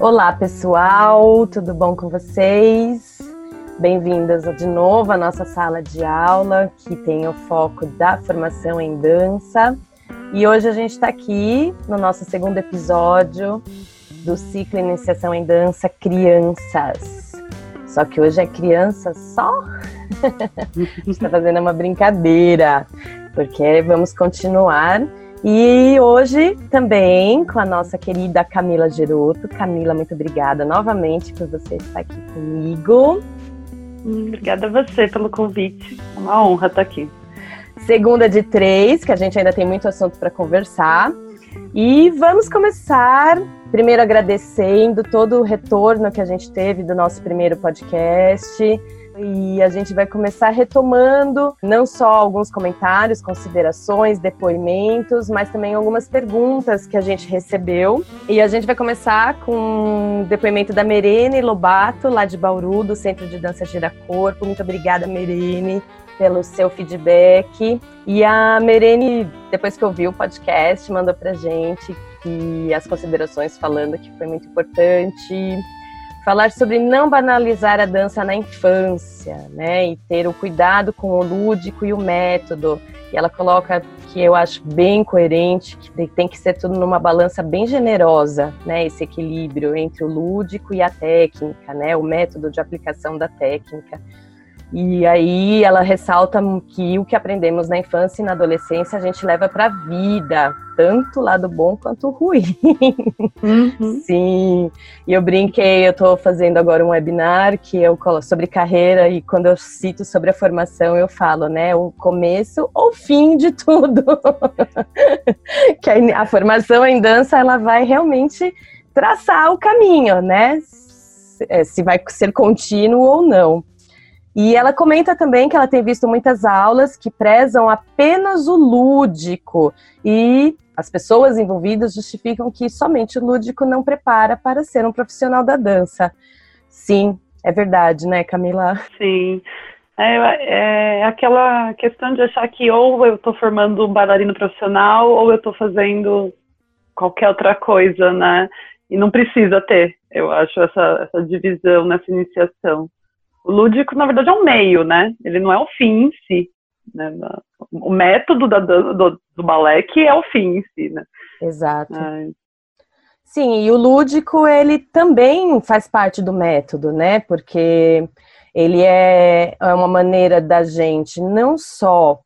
Olá, pessoal, tudo bom com vocês? Bem-vindas de novo à nossa sala de aula, que tem o foco da formação em dança. E hoje a gente está aqui no nosso segundo episódio do ciclo Iniciação em Dança Crianças. Só que hoje é criança só? a gente está fazendo uma brincadeira, porque vamos continuar e hoje também com a nossa querida Camila Geroto. Camila, muito obrigada novamente por você estar aqui comigo. Obrigada a você pelo convite. É uma honra estar aqui. Segunda de três, que a gente ainda tem muito assunto para conversar. E vamos começar primeiro agradecendo todo o retorno que a gente teve do nosso primeiro podcast e a gente vai começar retomando não só alguns comentários, considerações, depoimentos, mas também algumas perguntas que a gente recebeu. E a gente vai começar com o depoimento da Merene Lobato, lá de Bauru, do Centro de Dança Gira Corpo. Muito obrigada, Merene, pelo seu feedback. E a Merene, depois que ouviu o podcast, mandou pra gente que as considerações falando que foi muito importante falar sobre não banalizar a dança na infância, né? E ter o cuidado com o lúdico e o método. E ela coloca que eu acho bem coerente, que tem que ser tudo numa balança bem generosa, né? Esse equilíbrio entre o lúdico e a técnica, né? O método de aplicação da técnica. E aí ela ressalta que o que aprendemos na infância e na adolescência a gente leva para a vida, tanto o lado bom quanto o ruim. Uhum. Sim. E eu brinquei, eu estou fazendo agora um webinar que eu sobre carreira e quando eu cito sobre a formação eu falo, né, o começo ou fim de tudo. que a, a formação em dança ela vai realmente traçar o caminho, né? É, se vai ser contínuo ou não. E ela comenta também que ela tem visto muitas aulas que prezam apenas o lúdico e as pessoas envolvidas justificam que somente o lúdico não prepara para ser um profissional da dança. Sim, é verdade, né, Camila? Sim. É, é aquela questão de achar que ou eu estou formando um bailarino profissional ou eu estou fazendo qualquer outra coisa, né? E não precisa ter, eu acho, essa, essa divisão nessa iniciação. O lúdico, na verdade, é um meio, né? Ele não é o fim em si. Né? O método da, do, do balé que é o fim em si, né? Exato. É. Sim, e o lúdico, ele também faz parte do método, né? Porque ele é, é uma maneira da gente não só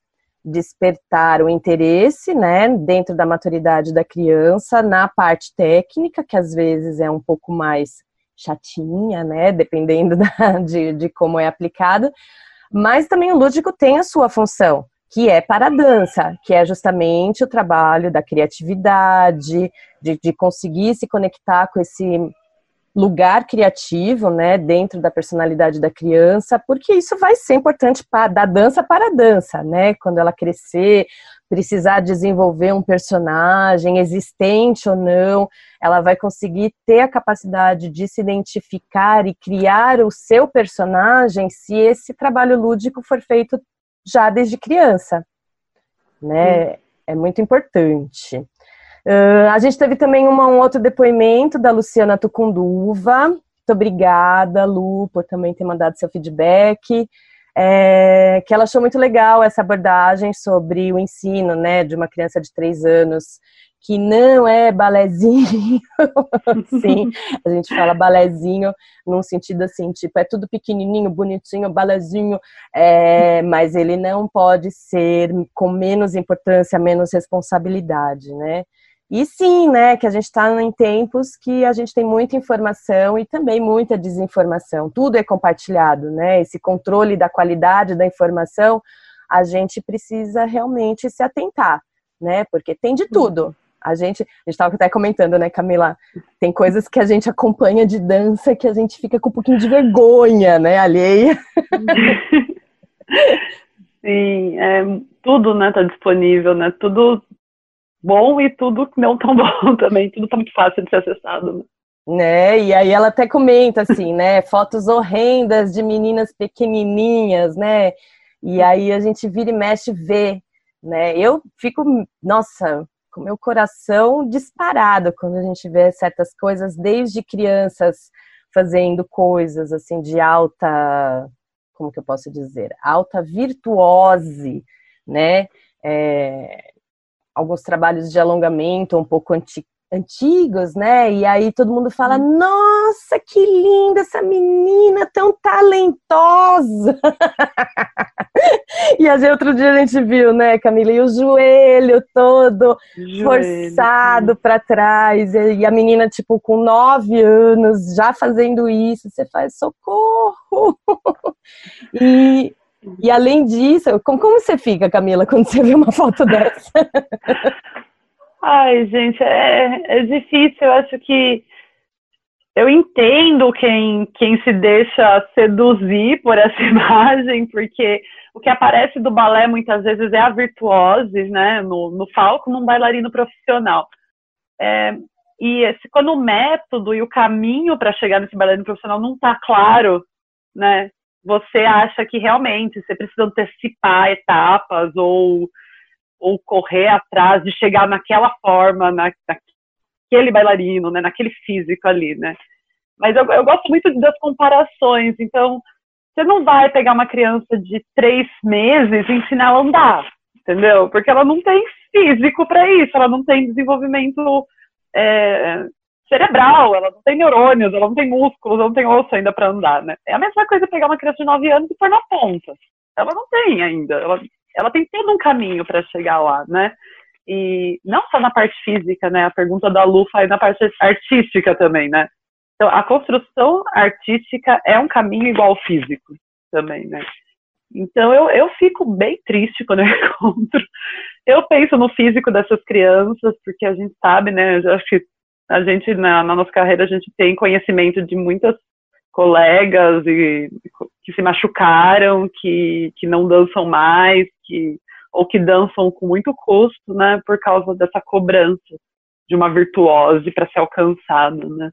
despertar o interesse, né, dentro da maturidade da criança, na parte técnica, que às vezes é um pouco mais chatinha, né? Dependendo da, de, de como é aplicado. Mas também o lúdico tem a sua função, que é para a dança, que é justamente o trabalho da criatividade, de, de conseguir se conectar com esse lugar criativo, né, dentro da personalidade da criança, porque isso vai ser importante para da dança para a dança, né? Quando ela crescer, precisar desenvolver um personagem existente ou não, ela vai conseguir ter a capacidade de se identificar e criar o seu personagem se esse trabalho lúdico for feito já desde criança, né? Hum. É muito importante. Uh, a gente teve também uma, um outro depoimento da Luciana Tucunduva. Muito obrigada, Lu, por também ter mandado seu feedback. É, que ela achou muito legal essa abordagem sobre o ensino, né, de uma criança de três anos, que não é balezinho, sim, a gente fala balezinho num sentido assim, tipo, é tudo pequenininho, bonitinho, balezinho, é, mas ele não pode ser com menos importância, menos responsabilidade, né, e sim, né, que a gente está em tempos que a gente tem muita informação e também muita desinformação. Tudo é compartilhado, né? Esse controle da qualidade da informação, a gente precisa realmente se atentar, né? Porque tem de tudo. A gente, estava até comentando, né, Camila? Tem coisas que a gente acompanha de dança que a gente fica com um pouquinho de vergonha, né, alheia. Sim, é, tudo, né, tá disponível, né? Tudo bom e tudo não tão bom também, tudo tá muito fácil de ser acessado. Né? né? E aí ela até comenta assim, né? Fotos horrendas de meninas pequenininhas, né? E aí a gente vira e mexe vê, né? Eu fico, nossa, com meu coração disparado quando a gente vê certas coisas desde crianças fazendo coisas assim de alta, como que eu posso dizer, alta virtuose, né? É, alguns trabalhos de alongamento um pouco anti, antigos, né? E aí todo mundo fala: hum. Nossa, que linda essa menina, tão talentosa! e aí outro dia a gente viu, né, Camila, e o joelho todo joelho, forçado para trás, e a menina, tipo, com nove anos, já fazendo isso, você faz socorro! e. E além disso, como, como você fica, Camila, quando você vê uma foto dessa? Ai, gente, é, é difícil. Eu acho que eu entendo quem, quem se deixa seduzir por essa imagem, porque o que aparece do balé muitas vezes é a virtuose, né? No, no palco, num bailarino profissional. É, e esse, quando o método e o caminho para chegar nesse bailarino profissional não está claro, né? Você acha que realmente você precisa antecipar etapas ou ou correr atrás de chegar naquela forma, na, naquele bailarino, né, naquele físico ali, né? Mas eu, eu gosto muito das comparações, então você não vai pegar uma criança de três meses e ensinar ela a andar, entendeu? Porque ela não tem físico para isso, ela não tem desenvolvimento é, cerebral, ela não tem neurônios, ela não tem músculos, ela não tem osso ainda para andar, né? É a mesma coisa pegar uma criança de 9 anos e pôr na ponta. Ela não tem ainda, ela ela tem todo um caminho para chegar lá, né? E não só na parte física, né? A pergunta da Lu faz na parte artística também, né? Então, a construção artística é um caminho igual ao físico também, né? Então, eu, eu fico bem triste quando eu encontro. Eu penso no físico dessas crianças, porque a gente sabe, né? Eu acho que a gente, na, na nossa carreira, a gente tem conhecimento de muitas colegas e, que se machucaram, que, que não dançam mais, que, ou que dançam com muito custo, né, por causa dessa cobrança de uma virtuose para ser alcançado, né.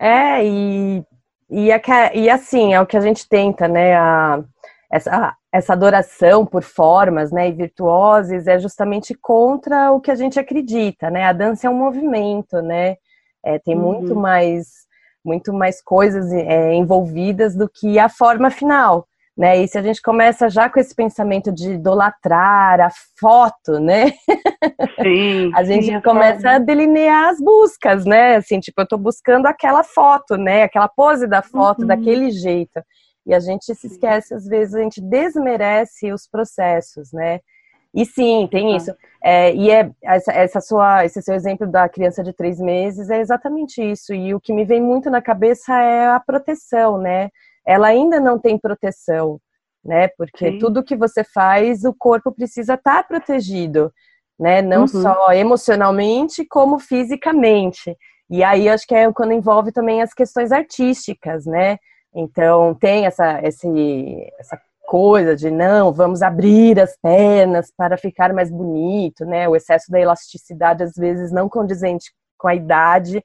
É, e, e, é, e assim, é o que a gente tenta, né, a, essa, essa adoração por formas, né, e virtuoses é justamente contra o que a gente acredita, né, a dança é um movimento, né, é, tem uhum. muito mais muito mais coisas é, envolvidas do que a forma final. Né? E se a gente começa já com esse pensamento de idolatrar a foto, né? Sim, a gente sim, começa a delinear as buscas, né? Assim, tipo, eu estou buscando aquela foto, né? Aquela pose da foto, uhum. daquele jeito. E a gente se esquece, às vezes, a gente desmerece os processos, né? E sim, tem isso. É, e é essa, essa, sua, esse seu exemplo da criança de três meses é exatamente isso. E o que me vem muito na cabeça é a proteção, né? Ela ainda não tem proteção, né? Porque sim. tudo que você faz, o corpo precisa estar tá protegido, né? Não uhum. só emocionalmente, como fisicamente. E aí acho que é quando envolve também as questões artísticas, né? Então tem essa, esse, essa coisa de não, vamos abrir as pernas para ficar mais bonito, né? O excesso da elasticidade às vezes não condizente com a idade,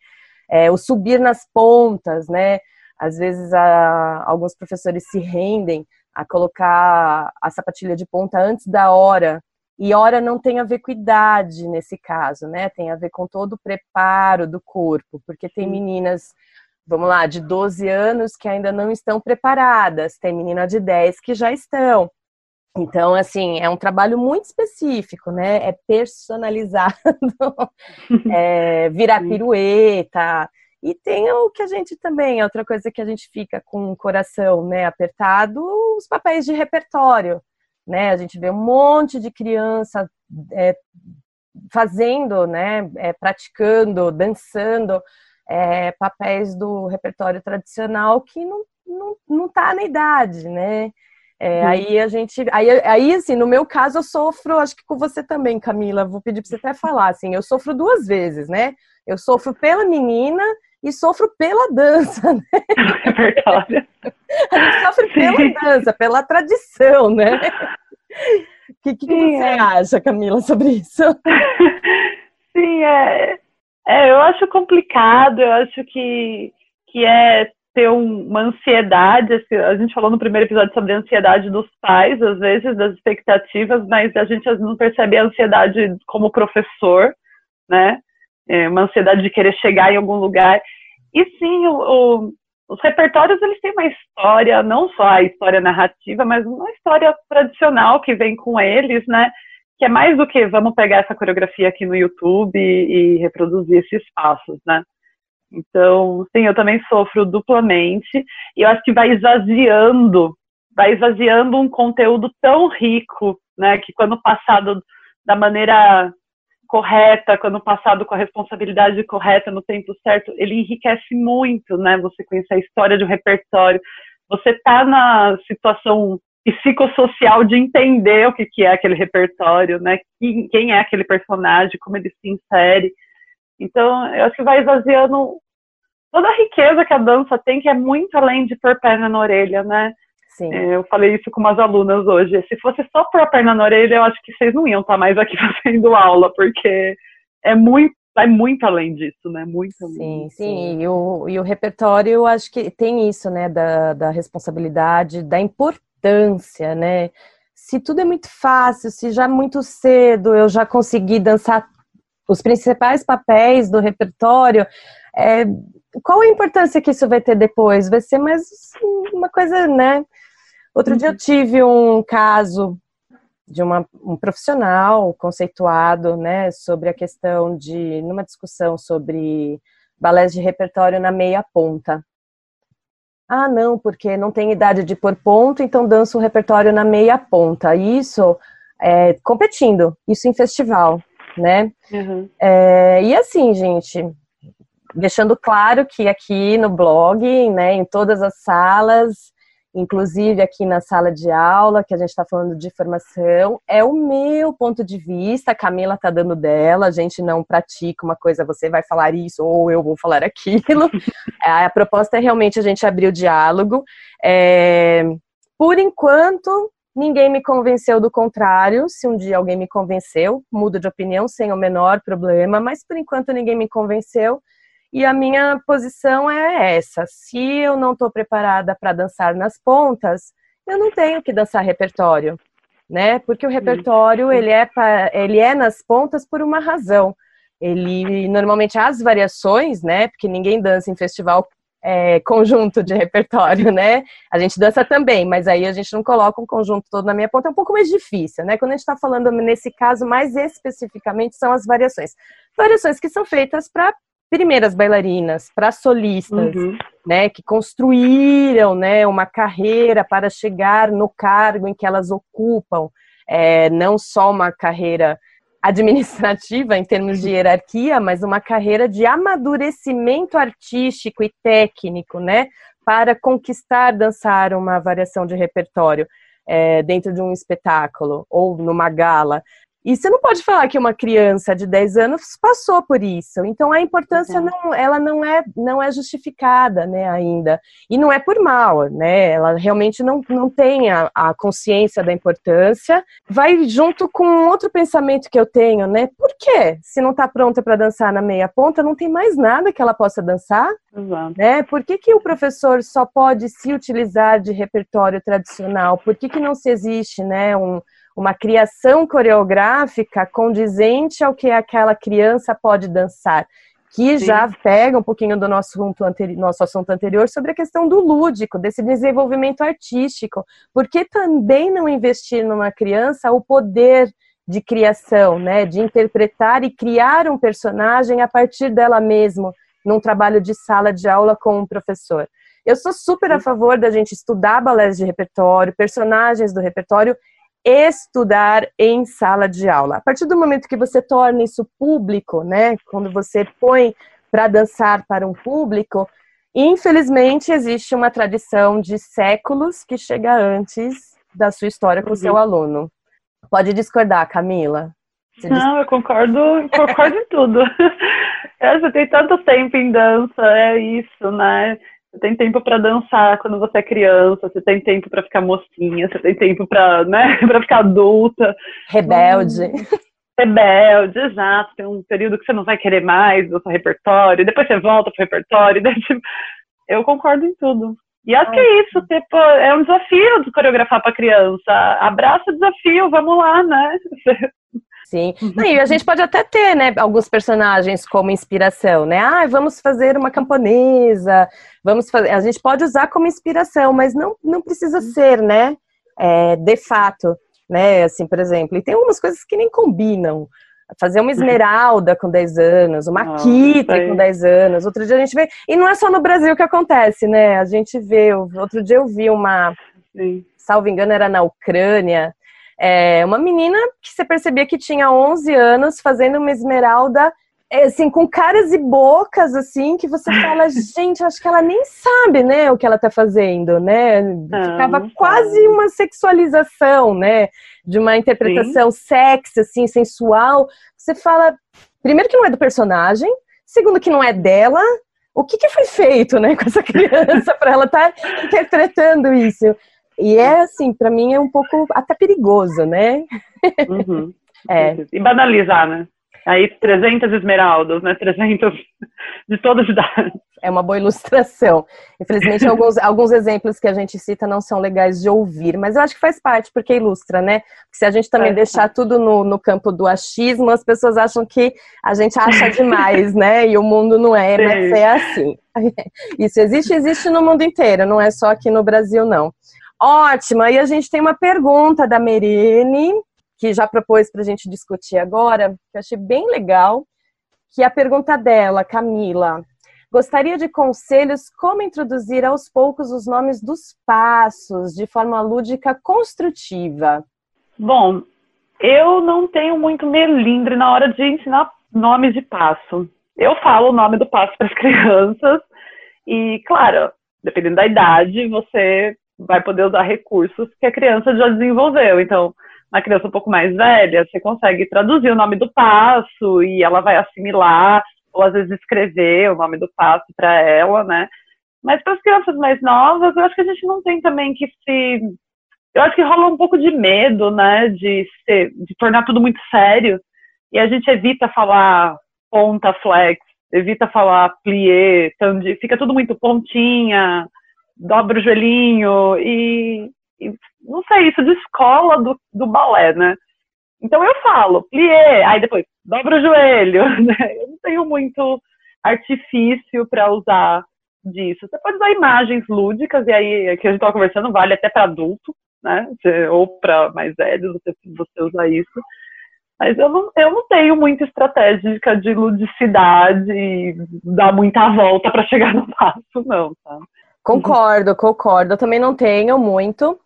é, o subir nas pontas, né? Às vezes a, alguns professores se rendem a colocar a sapatilha de ponta antes da hora, e hora não tem a ver com idade nesse caso, né? Tem a ver com todo o preparo do corpo, porque tem meninas vamos lá, de 12 anos que ainda não estão preparadas, tem menina de 10 que já estão. Então, assim, é um trabalho muito específico, né? É personalizado, é virar pirueta. E tem o que a gente também, outra coisa que a gente fica com o coração né, apertado, os papéis de repertório. Né? A gente vê um monte de criança é, fazendo, né, é, praticando, dançando é, papéis do repertório tradicional que não, não, não tá na idade, né? É, aí a gente, aí, aí assim, no meu caso eu sofro, acho que com você também, Camila, vou pedir para você até falar, assim, eu sofro duas vezes, né? Eu sofro pela menina e sofro pela dança, né? É verdade. A gente sofre Sim. pela dança, pela tradição, né? O que, que, que você é. acha, Camila, sobre isso? Sim, é, é, eu acho complicado, eu acho que, que é ter um, uma ansiedade, assim, a gente falou no primeiro episódio sobre a ansiedade dos pais, às vezes, das expectativas, mas a gente não percebe a ansiedade como professor, né? É uma ansiedade de querer chegar em algum lugar. E sim, o, o, os repertórios eles têm uma história, não só a história narrativa, mas uma história tradicional que vem com eles, né? Que é mais do que vamos pegar essa coreografia aqui no YouTube e, e reproduzir esses passos, né? Então, sim, eu também sofro duplamente e eu acho que vai esvaziando, vai esvaziando um conteúdo tão rico, né? Que quando passado da maneira correta, quando passado com a responsabilidade correta, no tempo certo, ele enriquece muito, né? Você conhecer a história de um repertório, você está na situação psicossocial de entender o que, que é aquele repertório, né? Quem, quem é aquele personagem, como ele se insere. Então, eu acho que vai esvaziando toda a riqueza que a dança tem, que é muito além de pôr perna na orelha, né? Sim. É, eu falei isso com umas alunas hoje. Se fosse só pôr a perna na orelha, eu acho que vocês não iam estar mais aqui fazendo aula, porque é muito, vai muito além disso, né? Muito além. Sim, sim. E o, e o repertório, eu acho que tem isso, né? Da, da responsabilidade, da importância, né? Se tudo é muito fácil, se já muito cedo eu já consegui dançar os principais papéis do repertório, é, qual a importância que isso vai ter depois? Vai ser mais uma coisa, né? Outro uhum. dia eu uhum. tive um caso de uma, um profissional conceituado, né, sobre a questão de, numa discussão sobre balés de repertório na meia ponta. Ah, não, porque não tem idade de pôr ponto, então danço o repertório na meia ponta. Isso é, competindo, isso em festival, né? Uhum. É, e assim, gente, deixando claro que aqui no blog, né, em todas as salas, inclusive aqui na sala de aula, que a gente está falando de formação, é o meu ponto de vista, a Camila está dando dela, a gente não pratica uma coisa, você vai falar isso ou eu vou falar aquilo. a proposta é realmente a gente abrir o diálogo. É, por enquanto, ninguém me convenceu do contrário. Se um dia alguém me convenceu, mudo de opinião sem o menor problema, mas por enquanto ninguém me convenceu. E a minha posição é essa: se eu não estou preparada para dançar nas pontas, eu não tenho que dançar repertório, né? Porque o repertório ele é pra, ele é nas pontas por uma razão. Ele normalmente as variações, né? Porque ninguém dança em festival é, conjunto de repertório, né? A gente dança também, mas aí a gente não coloca um conjunto todo na minha ponta, é um pouco mais difícil, né? Quando a gente está falando nesse caso mais especificamente são as variações. Variações que são feitas para primeiras bailarinas, para solistas, uhum. né, que construíram, né, uma carreira para chegar no cargo em que elas ocupam, é, não só uma carreira administrativa em termos de hierarquia, mas uma carreira de amadurecimento artístico e técnico, né, para conquistar dançar uma variação de repertório é, dentro de um espetáculo ou numa gala. E você não pode falar que uma criança de 10 anos passou por isso. Então a importância uhum. não, ela não é, não é justificada, né, ainda. E não é por mal, né? Ela realmente não, não tem a, a consciência da importância. Vai junto com outro pensamento que eu tenho, né? Por quê? Se não está pronta para dançar na meia ponta, não tem mais nada que ela possa dançar, Exato. né? Por que, que o professor só pode se utilizar de repertório tradicional? Por que, que não se existe, né, um uma criação coreográfica condizente ao que aquela criança pode dançar, que Sim. já pega um pouquinho do nosso assunto, anterior, nosso assunto anterior sobre a questão do lúdico, desse desenvolvimento artístico. Por que também não investir numa criança o poder de criação, né, de interpretar e criar um personagem a partir dela mesma, num trabalho de sala de aula com um professor? Eu sou super a favor da gente estudar balés de repertório, personagens do repertório estudar em sala de aula. A partir do momento que você torna isso público, né, quando você põe para dançar para um público, infelizmente existe uma tradição de séculos que chega antes da sua história com o uhum. seu aluno. Pode discordar, Camila? Você Não, eu concordo, concordo em tudo. Você tem tanto tempo em dança, é isso, né? Você tem tempo para dançar quando você é criança, você tem tempo para ficar mocinha, você tem tempo para, né, para ficar adulta. Rebelde. Hum, rebelde, exato. Tem um período que você não vai querer mais do seu repertório, depois você volta pro repertório. Eu concordo em tudo. E acho que é isso, tipo, é um desafio de coreografar para criança. Abraça o desafio, vamos lá, né? Sim. e a gente pode até ter, né, alguns personagens como inspiração, né? Ah, vamos fazer uma camponesa, vamos fazer. A gente pode usar como inspiração, mas não, não precisa ser, né? É, de fato, né? Assim, por exemplo, e tem algumas coisas que nem combinam. Fazer uma esmeralda com 10 anos, uma quitre com 10 anos. Outro dia a gente vê. E não é só no Brasil que acontece, né? A gente vê. Outro dia eu vi uma. Sim. Salvo engano, era na Ucrânia é uma menina que você percebia que tinha 11 anos fazendo uma esmeralda é, assim, com caras e bocas, assim, que você fala, gente, acho que ela nem sabe, né, o que ela tá fazendo, né? Ficava não, quase uma sexualização, né? De uma interpretação Sim. sexy, assim, sensual. Você fala, primeiro que não é do personagem, segundo que não é dela. O que, que foi feito, né, com essa criança para ela estar tá interpretando isso? E é assim, para mim é um pouco até perigoso, né? Uhum. é. E banalizar, né? Aí 300 esmeraldas, né? 300 de todas as idades. É uma boa ilustração. Infelizmente, alguns, alguns exemplos que a gente cita não são legais de ouvir, mas eu acho que faz parte, porque ilustra, né? se a gente também é. deixar tudo no, no campo do achismo, as pessoas acham que a gente acha demais, né? E o mundo não é, Sim. mas é assim. Isso existe, existe no mundo inteiro, não é só aqui no Brasil, não. Ótima! E a gente tem uma pergunta da Merene, que já propôs para a gente discutir agora, que eu achei bem legal, que é a pergunta dela, Camila. Gostaria de conselhos como introduzir aos poucos os nomes dos passos de forma lúdica construtiva. Bom, eu não tenho muito melindre na hora de ensinar nomes de passo. Eu falo o nome do passo para as crianças e, claro, dependendo da idade, você vai poder usar recursos que a criança já desenvolveu. Então, uma criança um pouco mais velha, você consegue traduzir o nome do passo e ela vai assimilar, ou às vezes escrever o nome do passo para ela, né? Mas para as crianças mais novas, eu acho que a gente não tem também que se. Eu acho que rola um pouco de medo, né? De, ser, de tornar tudo muito sério. E a gente evita falar ponta flex, evita falar plié, fica tudo muito pontinha, dobra o joelhinho e, e, não sei, isso de escola do, do balé, né? Então eu falo, plié, aí depois dobra o joelho, né? Eu não tenho muito artifício para usar disso. Você pode usar imagens lúdicas, e aí, que a gente estava conversando, vale até para adulto, né? Ou para mais velhos, você, você usar isso. Mas eu não, eu não tenho muita estratégica de ludicidade e dar muita volta para chegar no passo, não, tá? Concordo, concordo. Eu também não tenho muito.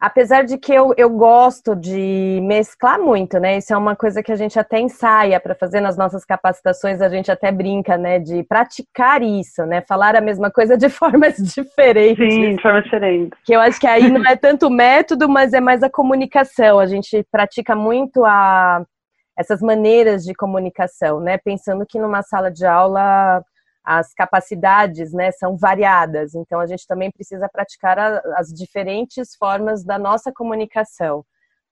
Apesar de que eu, eu gosto de mesclar muito, né? Isso é uma coisa que a gente até ensaia para fazer nas nossas capacitações, a gente até brinca, né? De praticar isso, né? Falar a mesma coisa de formas diferentes. Sim, de formas diferentes. Que eu acho que aí não é tanto o método, mas é mais a comunicação. A gente pratica muito a, essas maneiras de comunicação, né? Pensando que numa sala de aula as capacidades né, são variadas, então a gente também precisa praticar a, as diferentes formas da nossa comunicação,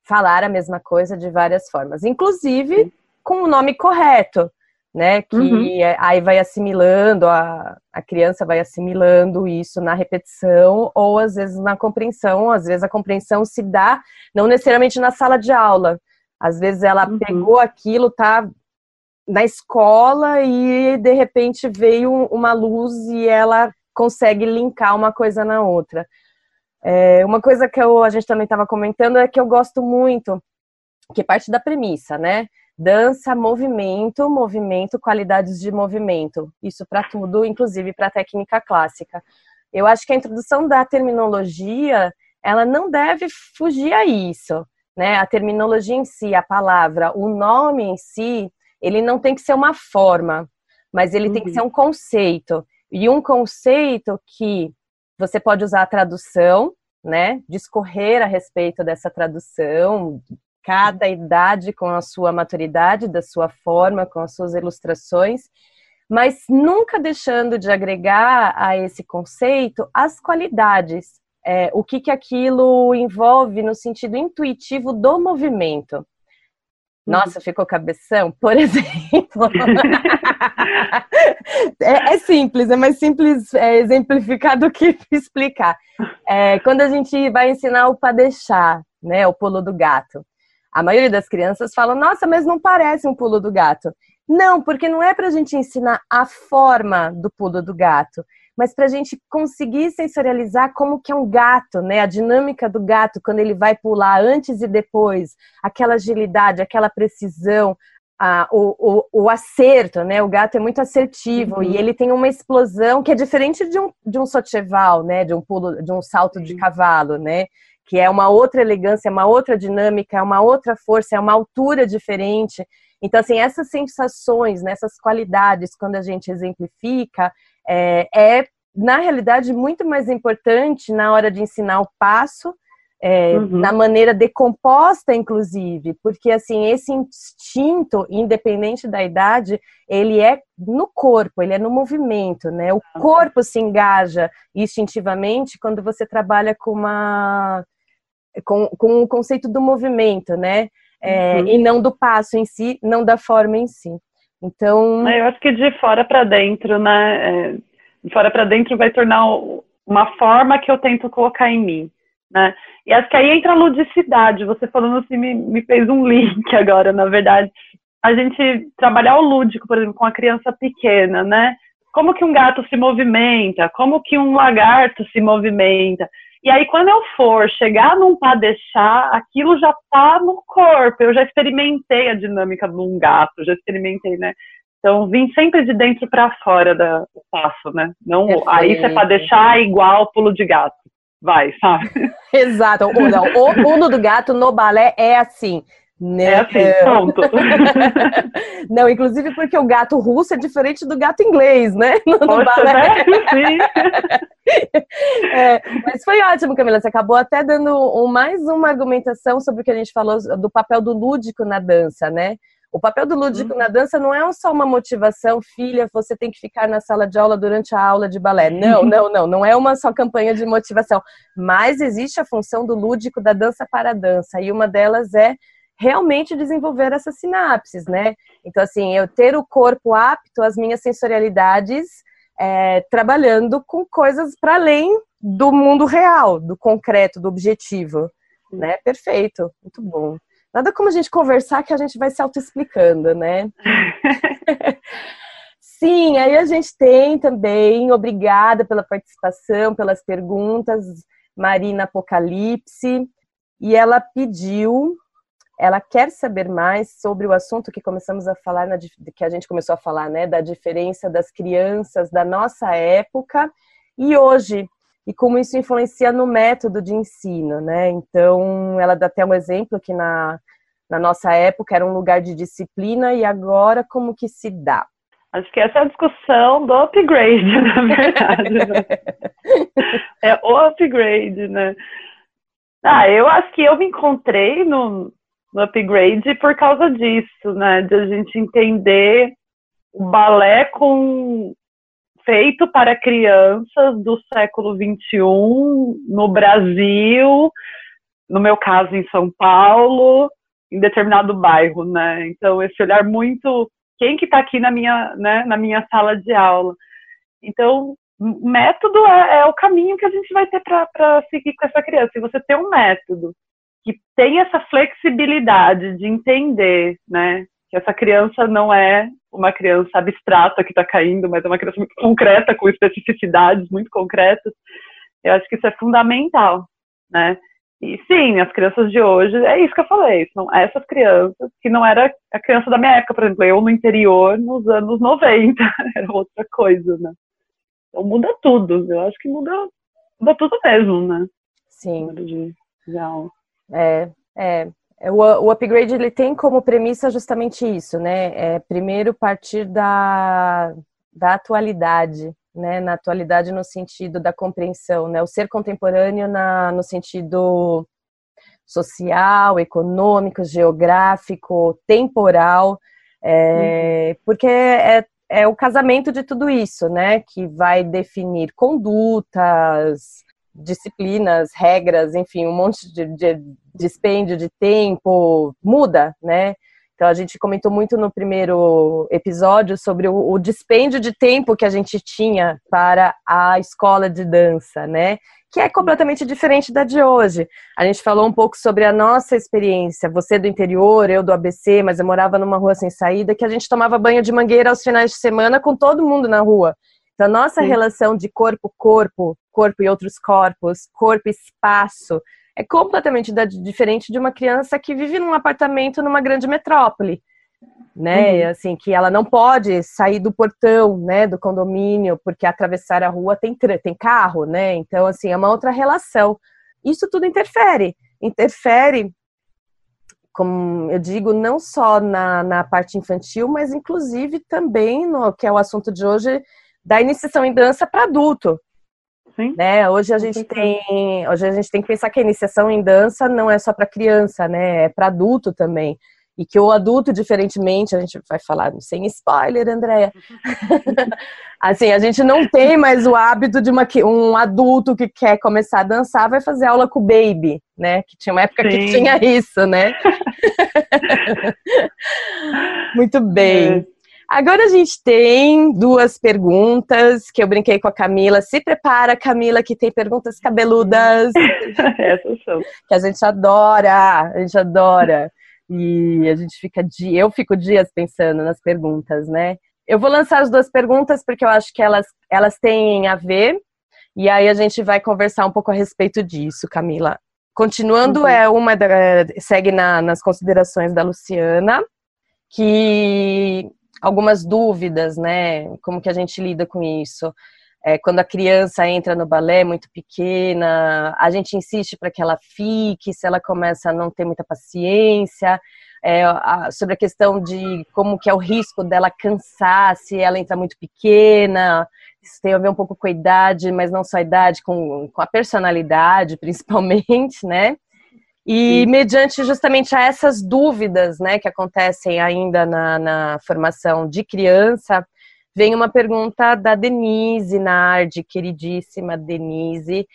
falar a mesma coisa de várias formas, inclusive com o nome correto, né? Que uhum. É, aí vai assimilando, a, a criança vai assimilando isso na repetição ou às vezes na compreensão, às vezes a compreensão se dá não necessariamente na sala de aula. Às vezes ela uhum. pegou aquilo, tá na escola e de repente veio uma luz e ela consegue linkar uma coisa na outra. É, uma coisa que eu, a gente também estava comentando é que eu gosto muito, que parte da premissa, né? Dança, movimento, movimento, qualidades de movimento. Isso para tudo, inclusive para técnica clássica. Eu acho que a introdução da terminologia, ela não deve fugir a isso, né? A terminologia em si, a palavra, o nome em si, ele não tem que ser uma forma, mas ele uhum. tem que uhum. ser um conceito. E um conceito que você pode usar a tradução, né? Discorrer a respeito dessa tradução, cada idade com a sua maturidade, da sua forma, com as suas ilustrações, mas nunca deixando de agregar a esse conceito as qualidades, é, o que, que aquilo envolve no sentido intuitivo do movimento. Nossa, ficou cabeção, por exemplo. é, é, simples, é mais simples é, exemplificar do que explicar. É, quando a gente vai ensinar o padechar, né, o pulo do gato, a maioria das crianças fala, nossa, mas não parece um pulo do gato. Não, porque não é para a gente ensinar a forma do pulo do gato, mas para a gente conseguir sensorializar como que é um gato, né? A dinâmica do gato quando ele vai pular antes e depois, aquela agilidade, aquela precisão, o, o, o, acerto, né? O gato é muito assertivo uhum. e ele tem uma explosão que é diferente de um, de um socheval, né? De um pulo, de um salto de cavalo, né? Que é uma outra elegância, uma outra dinâmica, é uma outra força, é uma altura diferente. Então, assim, essas sensações, né, essas qualidades, quando a gente exemplifica, é, é, na realidade, muito mais importante na hora de ensinar o passo, é, uhum. na maneira decomposta, inclusive, porque, assim, esse instinto, independente da idade, ele é no corpo, ele é no movimento, né? O corpo se engaja instintivamente quando você trabalha com uma... com, com o conceito do movimento, né? é, uhum. e não do passo em si, não da forma em si. Então. Eu acho que de fora para dentro, né? É, de fora para dentro vai tornar uma forma que eu tento colocar em mim. Né? E acho que aí entra a ludicidade. Você falando assim me, me fez um link agora, na verdade. A gente trabalhar o lúdico, por exemplo, com a criança pequena, né? Como que um gato se movimenta? Como que um lagarto se movimenta? E aí, quando eu for chegar num padechá, aquilo já tá no corpo. Eu já experimentei a dinâmica de um gato, já experimentei, né? Então, vim sempre de dentro para fora da, do passo, né? Não, Perfeito. aí você pode deixar igual pulo de gato. Vai, sabe? Exato. Não, o pulo do gato no balé é assim. Né? É assim, pronto. Não, inclusive porque o gato russo é diferente do gato inglês, né? No, Poxa, balé. Né? Sim. É, mas foi ótimo, Camila. Você acabou até dando um, mais uma argumentação sobre o que a gente falou do papel do lúdico na dança, né? O papel do lúdico uhum. na dança não é só uma motivação, filha, você tem que ficar na sala de aula durante a aula de balé. Não, não, não. Não é uma só campanha de motivação. Mas existe a função do lúdico da dança para a dança. E uma delas é realmente desenvolver essas sinapses, né? Então, assim, eu ter o corpo apto às minhas sensorialidades, é, trabalhando com coisas para além do mundo real, do concreto, do objetivo, né? Perfeito, muito bom. Nada como a gente conversar que a gente vai se auto-explicando, né? Sim, aí a gente tem também, obrigada pela participação, pelas perguntas, Marina Apocalipse, e ela pediu ela quer saber mais sobre o assunto que começamos a falar, na, que a gente começou a falar, né, da diferença das crianças da nossa época e hoje, e como isso influencia no método de ensino, né? Então, ela dá até um exemplo que na, na nossa época era um lugar de disciplina e agora como que se dá? Acho que essa é a discussão do upgrade, na verdade. Né? é o upgrade, né? Ah, eu acho que eu me encontrei no, no upgrade por causa disso, né? De a gente entender o balé com feito para crianças do século XXI no Brasil, no meu caso em São Paulo, em determinado bairro, né? Então esse olhar muito quem que está aqui na minha, né, na minha sala de aula. Então método é, é o caminho que a gente vai ter para seguir com essa criança. Se você tem um método que tem essa flexibilidade de entender, né, que essa criança não é uma criança abstrata que está caindo, mas é uma criança muito concreta, com especificidades muito concretas. Eu acho que isso é fundamental, né? E sim, as crianças de hoje, é isso que eu falei, são essas crianças que não era a criança da minha época, por exemplo, eu no interior nos anos 90, era outra coisa, né? Então muda tudo, eu acho que muda, muda tudo mesmo, né? Sim. De, de aula. É, é. O, o upgrade ele tem como premissa justamente isso, né? É, primeiro partir da, da atualidade, né? Na atualidade no sentido da compreensão, né? O ser contemporâneo na, no sentido social, econômico, geográfico, temporal, é, uhum. porque é, é o casamento de tudo isso, né? Que vai definir condutas, disciplinas, regras, enfim, um monte de, de dispêndio de tempo muda, né? Então a gente comentou muito no primeiro episódio sobre o, o dispêndio de tempo que a gente tinha para a escola de dança, né? que é completamente diferente da de hoje. A gente falou um pouco sobre a nossa experiência, você do interior, eu do ABC, mas eu morava numa rua sem saída, que a gente tomava banho de mangueira aos finais de semana com todo mundo na rua. Então, a nossa Sim. relação de corpo-corpo, corpo e outros corpos, corpo-espaço, é completamente diferente de uma criança que vive num apartamento numa grande metrópole, né? Uhum. Assim, que ela não pode sair do portão, né, do condomínio, porque atravessar a rua tem, tem carro, né? Então, assim, é uma outra relação. Isso tudo interfere. Interfere, como eu digo, não só na, na parte infantil, mas inclusive também no que é o assunto de hoje, da iniciação em dança para adulto. Sim. Né? Hoje a gente tem, hoje a gente tem que pensar que a iniciação em dança não é só para criança, né? É para adulto também. E que o adulto, diferentemente, a gente vai falar sem spoiler, Andréia. assim, a gente não tem mais o hábito de uma, um adulto que quer começar a dançar, vai fazer aula com o baby, né? Que tinha uma época Sim. que tinha isso, né? Muito bem. É. Agora a gente tem duas perguntas que eu brinquei com a Camila. Se prepara, Camila, que tem perguntas cabeludas. Essas são. Que a gente adora, a gente adora. E a gente fica eu fico dias pensando nas perguntas, né? Eu vou lançar as duas perguntas porque eu acho que elas, elas têm a ver. E aí a gente vai conversar um pouco a respeito disso, Camila. Continuando, uhum. é uma da, segue na, nas considerações da Luciana, que algumas dúvidas, né? Como que a gente lida com isso? É, quando a criança entra no balé muito pequena, a gente insiste para que ela fique, se ela começa a não ter muita paciência, é, a, sobre a questão de como que é o risco dela cansar se ela entra muito pequena, isso tem a ver um pouco com a idade, mas não só a idade, com, com a personalidade, principalmente, né? E mediante justamente a essas dúvidas né, que acontecem ainda na, na formação de criança, vem uma pergunta da Denise Nardi, queridíssima Denise.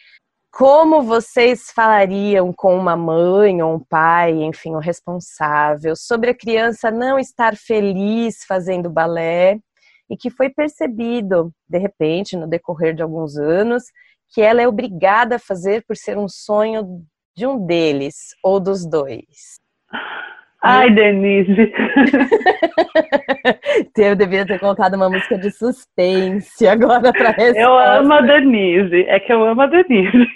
Como vocês falariam com uma mãe ou um pai, enfim, o um responsável, sobre a criança não estar feliz fazendo balé e que foi percebido, de repente, no decorrer de alguns anos, que ela é obrigada a fazer por ser um sonho de um deles ou dos dois? Ai, Denise. Eu devia ter colocado uma música de suspense agora para resposta. Eu amo a Denise. É que eu amo a Denise.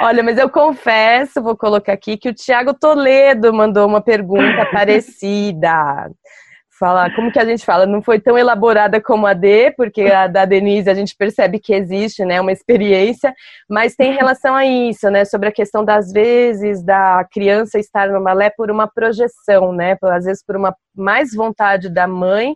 Olha, mas eu confesso, vou colocar aqui, que o Tiago Toledo mandou uma pergunta parecida falar, como que a gente fala? Não foi tão elaborada como a D, porque a da Denise a gente percebe que existe, né, uma experiência, mas tem relação a isso, né, sobre a questão das vezes da criança estar no balé por uma projeção, né, às vezes por uma mais vontade da mãe,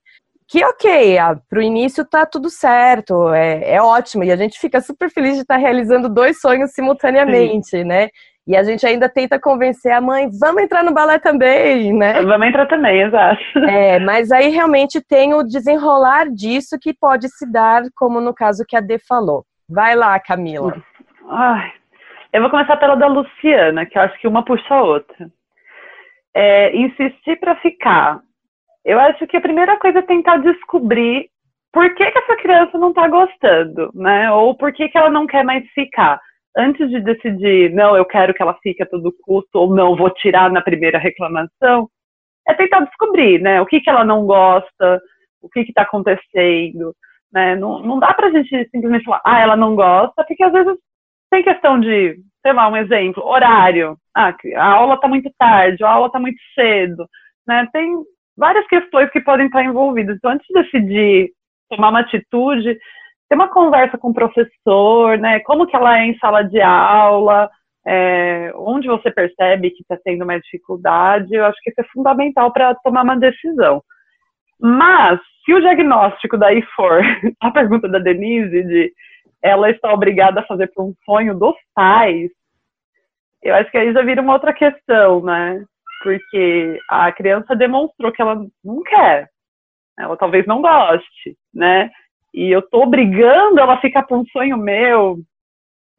que ok, para o início tá tudo certo, é, é ótimo, e a gente fica super feliz de estar tá realizando dois sonhos simultaneamente, Sim. né? E a gente ainda tenta convencer a mãe, vamos entrar no balé também, né? Vamos entrar também, exato. É, mas aí realmente tem o desenrolar disso que pode se dar, como no caso que a Dê falou. Vai lá, Camila. Ai, eu vou começar pela da Luciana, que eu acho que uma puxa a outra. É, insistir para ficar. Eu acho que a primeira coisa é tentar descobrir por que, que essa criança não está gostando, né? Ou por que, que ela não quer mais ficar antes de decidir, não, eu quero que ela fique a todo custo, ou não, vou tirar na primeira reclamação, é tentar descobrir, né, o que, que ela não gosta, o que está acontecendo, né, não, não dá pra gente simplesmente falar, ah, ela não gosta, porque às vezes tem questão de, sei lá, um exemplo, horário, ah, a aula está muito tarde, a aula está muito cedo, né, tem várias questões que podem estar envolvidas, então antes de decidir tomar uma atitude, ter uma conversa com o professor, né? Como que ela é em sala de aula, é, onde você percebe que está tendo mais dificuldade, eu acho que isso é fundamental para tomar uma decisão. Mas, se o diagnóstico daí for a pergunta da Denise de ela está obrigada a fazer por um sonho dos pais, eu acho que aí já vira uma outra questão, né? Porque a criança demonstrou que ela não quer, ela talvez não goste, né? E eu tô obrigando ela a ficar por um sonho meu,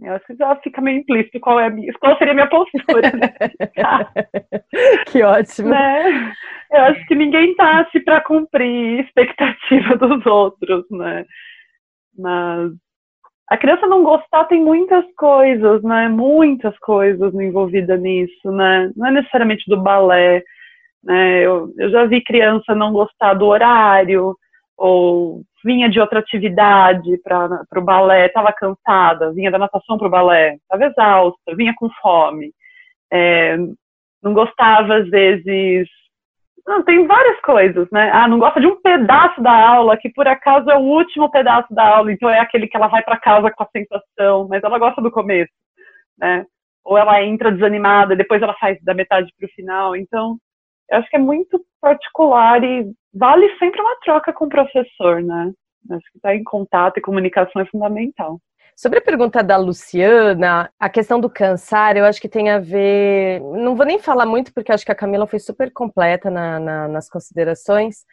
eu acho que já fica meio implícito qual, é minha, qual seria a minha postura. Né? que ótimo. Né? Eu acho que ninguém tá se para cumprir expectativa dos outros, né? Mas a criança não gostar tem muitas coisas, né? Muitas coisas envolvidas nisso, né? Não é necessariamente do balé, né? Eu, eu já vi criança não gostar do horário, ou vinha de outra atividade para o balé, estava cansada, vinha da natação para o balé, estava exausta, vinha com fome, é, não gostava às vezes. Não, tem várias coisas, né? Ah, não gosta de um pedaço da aula, que por acaso é o último pedaço da aula, então é aquele que ela vai para casa com a sensação, mas ela gosta do começo, né? Ou ela entra desanimada, depois ela faz da metade para o final. Então, eu acho que é muito particular e vale sempre uma troca com o professor, né? Acho que estar tá em contato e comunicação é fundamental. Sobre a pergunta da Luciana, a questão do cansar, eu acho que tem a ver. Não vou nem falar muito, porque acho que a Camila foi super completa na, na, nas considerações,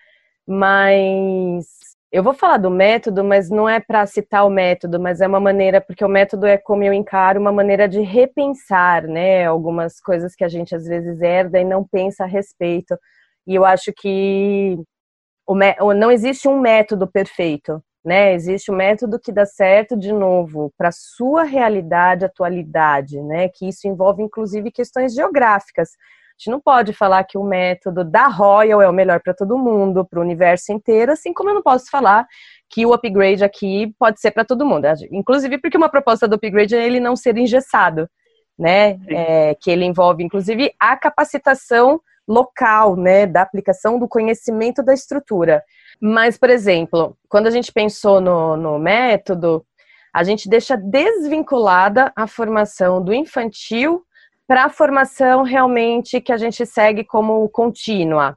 mas eu vou falar do método, mas não é para citar o método, mas é uma maneira, porque o método é como eu encaro, uma maneira de repensar, né? Algumas coisas que a gente às vezes herda e não pensa a respeito. E eu acho que o, não existe um método perfeito, né? Existe um método que dá certo de novo para sua realidade, atualidade, né? Que isso envolve inclusive questões geográficas. A gente não pode falar que o método da Royal é o melhor para todo mundo, para o universo inteiro, assim como eu não posso falar que o upgrade aqui pode ser para todo mundo. Inclusive porque uma proposta do upgrade é ele não ser engessado, né? É, que ele envolve inclusive a capacitação local, né, da aplicação do conhecimento da estrutura. Mas, por exemplo, quando a gente pensou no, no método, a gente deixa desvinculada a formação do infantil para a formação realmente que a gente segue como contínua.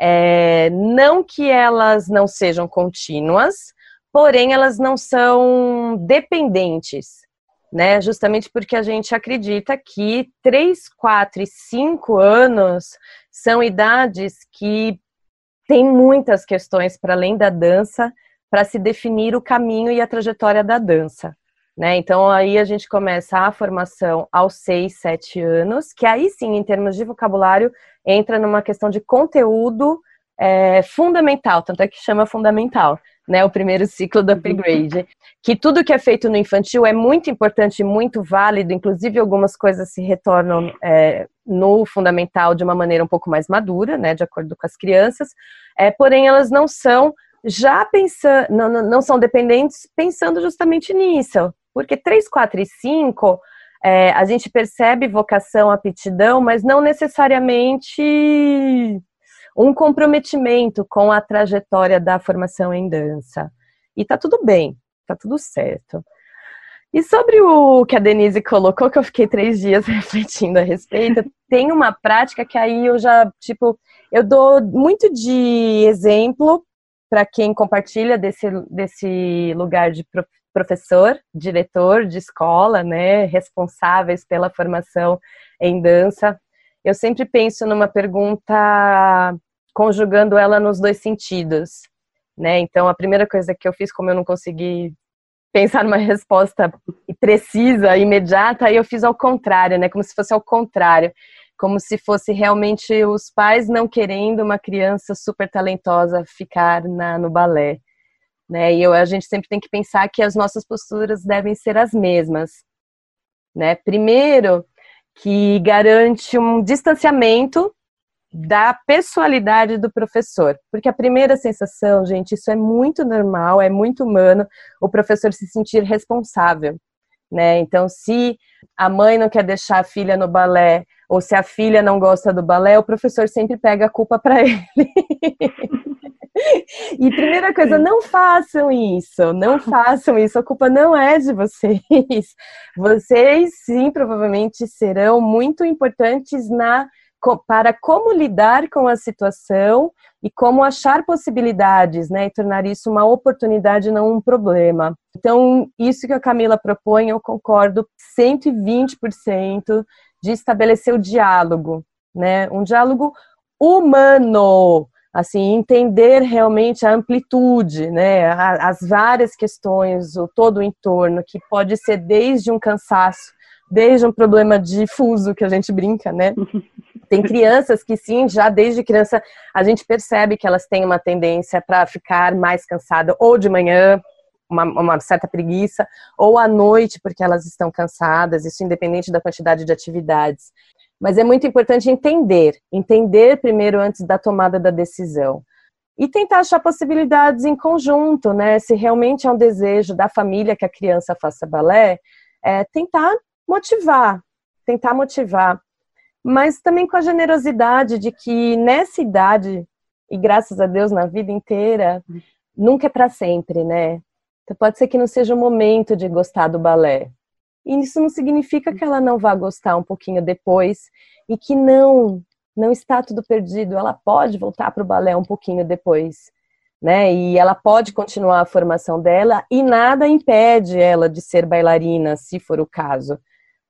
É, não que elas não sejam contínuas, porém elas não são dependentes né? Justamente porque a gente acredita que 3, 4 e 5 anos são idades que têm muitas questões para além da dança para se definir o caminho e a trajetória da dança. Né? Então aí a gente começa a formação aos 6, 7 anos, que aí sim, em termos de vocabulário, entra numa questão de conteúdo é, fundamental, tanto é que chama fundamental né, o primeiro ciclo do upgrade, que tudo que é feito no infantil é muito importante muito válido, inclusive algumas coisas se retornam é, no fundamental de uma maneira um pouco mais madura, né, de acordo com as crianças, é, porém elas não são já pensando, não, não são dependentes pensando justamente nisso, porque 3, 4 e 5 é, a gente percebe vocação, aptidão, mas não necessariamente um comprometimento com a trajetória da formação em dança. E tá tudo bem, tá tudo certo. E sobre o que a Denise colocou, que eu fiquei três dias refletindo a respeito, tem uma prática que aí eu já, tipo, eu dou muito de exemplo para quem compartilha desse, desse lugar de professor, diretor de escola, né, responsáveis pela formação em dança. Eu sempre penso numa pergunta conjugando ela nos dois sentidos, né? Então, a primeira coisa que eu fiz, como eu não consegui pensar numa resposta precisa, imediata, aí eu fiz ao contrário, né? Como se fosse ao contrário, como se fosse realmente os pais não querendo uma criança super talentosa ficar na, no balé, né? E eu, a gente sempre tem que pensar que as nossas posturas devem ser as mesmas, né? Primeiro, que garante um distanciamento da pessoalidade do professor. Porque a primeira sensação, gente, isso é muito normal, é muito humano, o professor se sentir responsável. Né? Então, se a mãe não quer deixar a filha no balé, ou se a filha não gosta do balé, o professor sempre pega a culpa para ele. e primeira coisa, não façam isso, não façam isso, a culpa não é de vocês. Vocês sim, provavelmente serão muito importantes na para como lidar com a situação e como achar possibilidades, né, e tornar isso uma oportunidade, não um problema. Então, isso que a Camila propõe, eu concordo 120% de estabelecer o diálogo, né, um diálogo humano, assim, entender realmente a amplitude, né, as várias questões, o todo o entorno, que pode ser desde um cansaço, desde um problema difuso que a gente brinca, né, Tem crianças que sim, já desde criança a gente percebe que elas têm uma tendência para ficar mais cansada ou de manhã uma, uma, certa preguiça, ou à noite, porque elas estão cansadas, isso independente da quantidade de atividades. Mas é muito importante entender, entender primeiro antes da tomada da decisão. E tentar achar possibilidades em conjunto, né? Se realmente é um desejo da família que a criança faça balé, é tentar motivar, tentar motivar. Mas também com a generosidade de que nessa idade, e graças a Deus na vida inteira, nunca é para sempre, né? Então pode ser que não seja o momento de gostar do balé. E isso não significa que ela não vá gostar um pouquinho depois e que não não está tudo perdido. Ela pode voltar para o balé um pouquinho depois, né? E ela pode continuar a formação dela e nada impede ela de ser bailarina, se for o caso.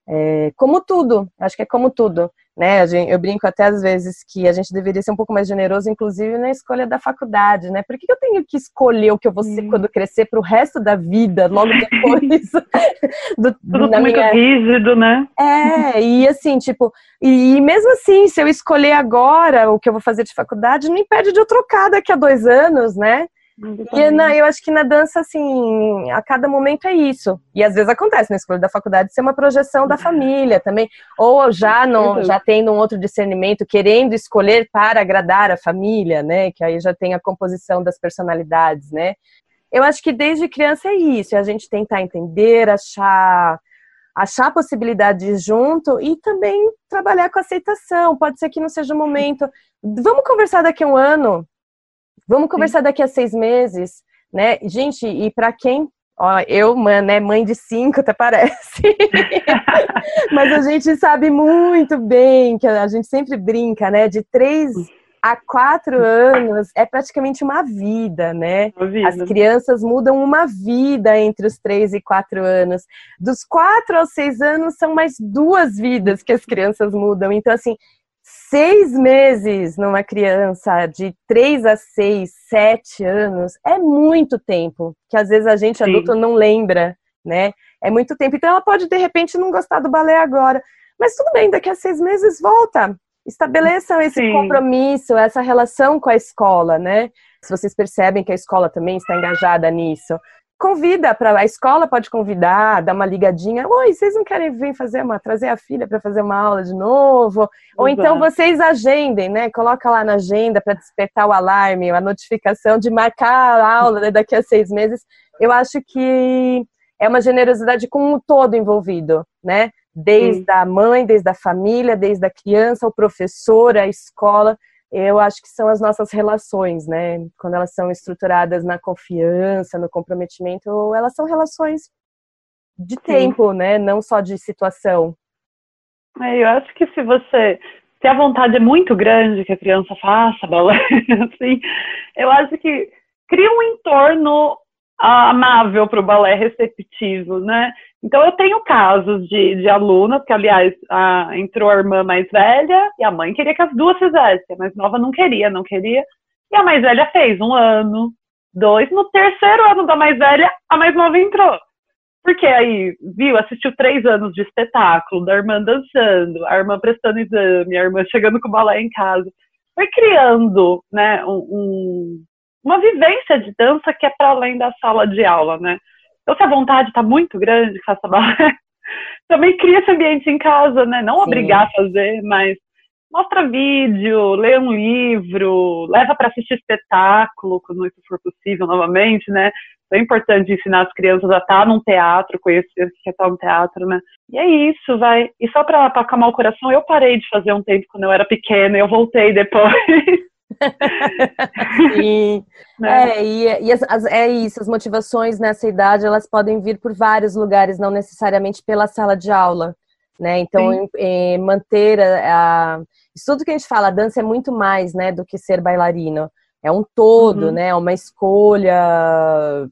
É, como tudo, acho que é como tudo né? Eu brinco até às vezes que a gente deveria ser um pouco mais generoso, inclusive na escolha da faculdade, né? Por que eu tenho que escolher o que eu vou ser hum. quando crescer para o resto da vida, logo depois do, Tudo na muito minha... rígido, né? É, e assim, tipo, e, e mesmo assim, se eu escolher agora o que eu vou fazer de faculdade, não impede de eu trocar daqui a dois anos, né? E na, eu acho que na dança, assim, a cada momento é isso. E às vezes acontece na escolha da faculdade ser uma projeção da família também. Ou já não, já tendo um outro discernimento, querendo escolher para agradar a família, né? Que aí já tem a composição das personalidades, né? Eu acho que desde criança é isso, é a gente tentar entender, achar achar possibilidades junto e também trabalhar com aceitação. Pode ser que não seja o momento. Vamos conversar daqui a um ano, Vamos conversar Sim. daqui a seis meses, né? Gente, e para quem Ó, eu, né, mãe de cinco, até parece. Mas a gente sabe muito bem que a gente sempre brinca, né? De três a quatro anos é praticamente uma vida, né? Uma vida. As crianças mudam uma vida entre os três e quatro anos. Dos quatro aos seis anos são mais duas vidas que as crianças mudam. Então, assim, seis meses numa criança de três a seis, sete anos é muito tempo, que às vezes a gente Sim. adulto não lembra, né? É muito tempo. Então ela pode de repente não gostar do balé agora, mas tudo bem, daqui a seis meses volta. Estabeleçam esse Sim. compromisso, essa relação com a escola, né? Se vocês percebem que a escola também está engajada nisso convida para a escola pode convidar, dar uma ligadinha. Oi, vocês não querem vir fazer uma, trazer a filha para fazer uma aula de novo? Ou então vocês agendem, né? Coloca lá na agenda para despertar o alarme, a notificação de marcar a aula né, daqui a seis meses. Eu acho que é uma generosidade com o todo envolvido, né? Desde Sim. a mãe, desde a família, desde a criança, o professor, a escola eu acho que são as nossas relações, né? Quando elas são estruturadas na confiança, no comprometimento, elas são relações de Sim. tempo, né? Não só de situação. É, eu acho que se você se a vontade é muito grande que a criança faça balé, assim, eu acho que cria um entorno amável para o balé receptivo, né? Então, eu tenho casos de, de alunas, que, aliás, a, entrou a irmã mais velha e a mãe queria que as duas fizessem. A mais nova não queria, não queria. E a mais velha fez um ano, dois. No terceiro ano da mais velha, a mais nova entrou. Porque aí, viu, assistiu três anos de espetáculo, da irmã dançando, a irmã prestando exame, a irmã chegando com o balé em casa. Foi criando, né, um, uma vivência de dança que é para além da sala de aula, né? Então, se a vontade está muito grande, faça balé. Também cria esse ambiente em casa, né? Não Sim. obrigar a fazer, mas mostra vídeo, lê um livro, leva para assistir espetáculo, quando isso for possível, novamente, né? É importante ensinar as crianças a estar num teatro, conhecer o que é estar no teatro, né? E é isso, vai. E só para acalmar o coração, eu parei de fazer um tempo quando eu era pequena, e eu voltei depois. Sim. Né? É, e, e as, as, é isso, as motivações nessa idade, elas podem vir por vários lugares, não necessariamente pela sala de aula, né? Então, em, em manter a, a... Isso tudo que a gente fala, a dança é muito mais, né, do que ser bailarino. É um todo, uhum. né? É uma escolha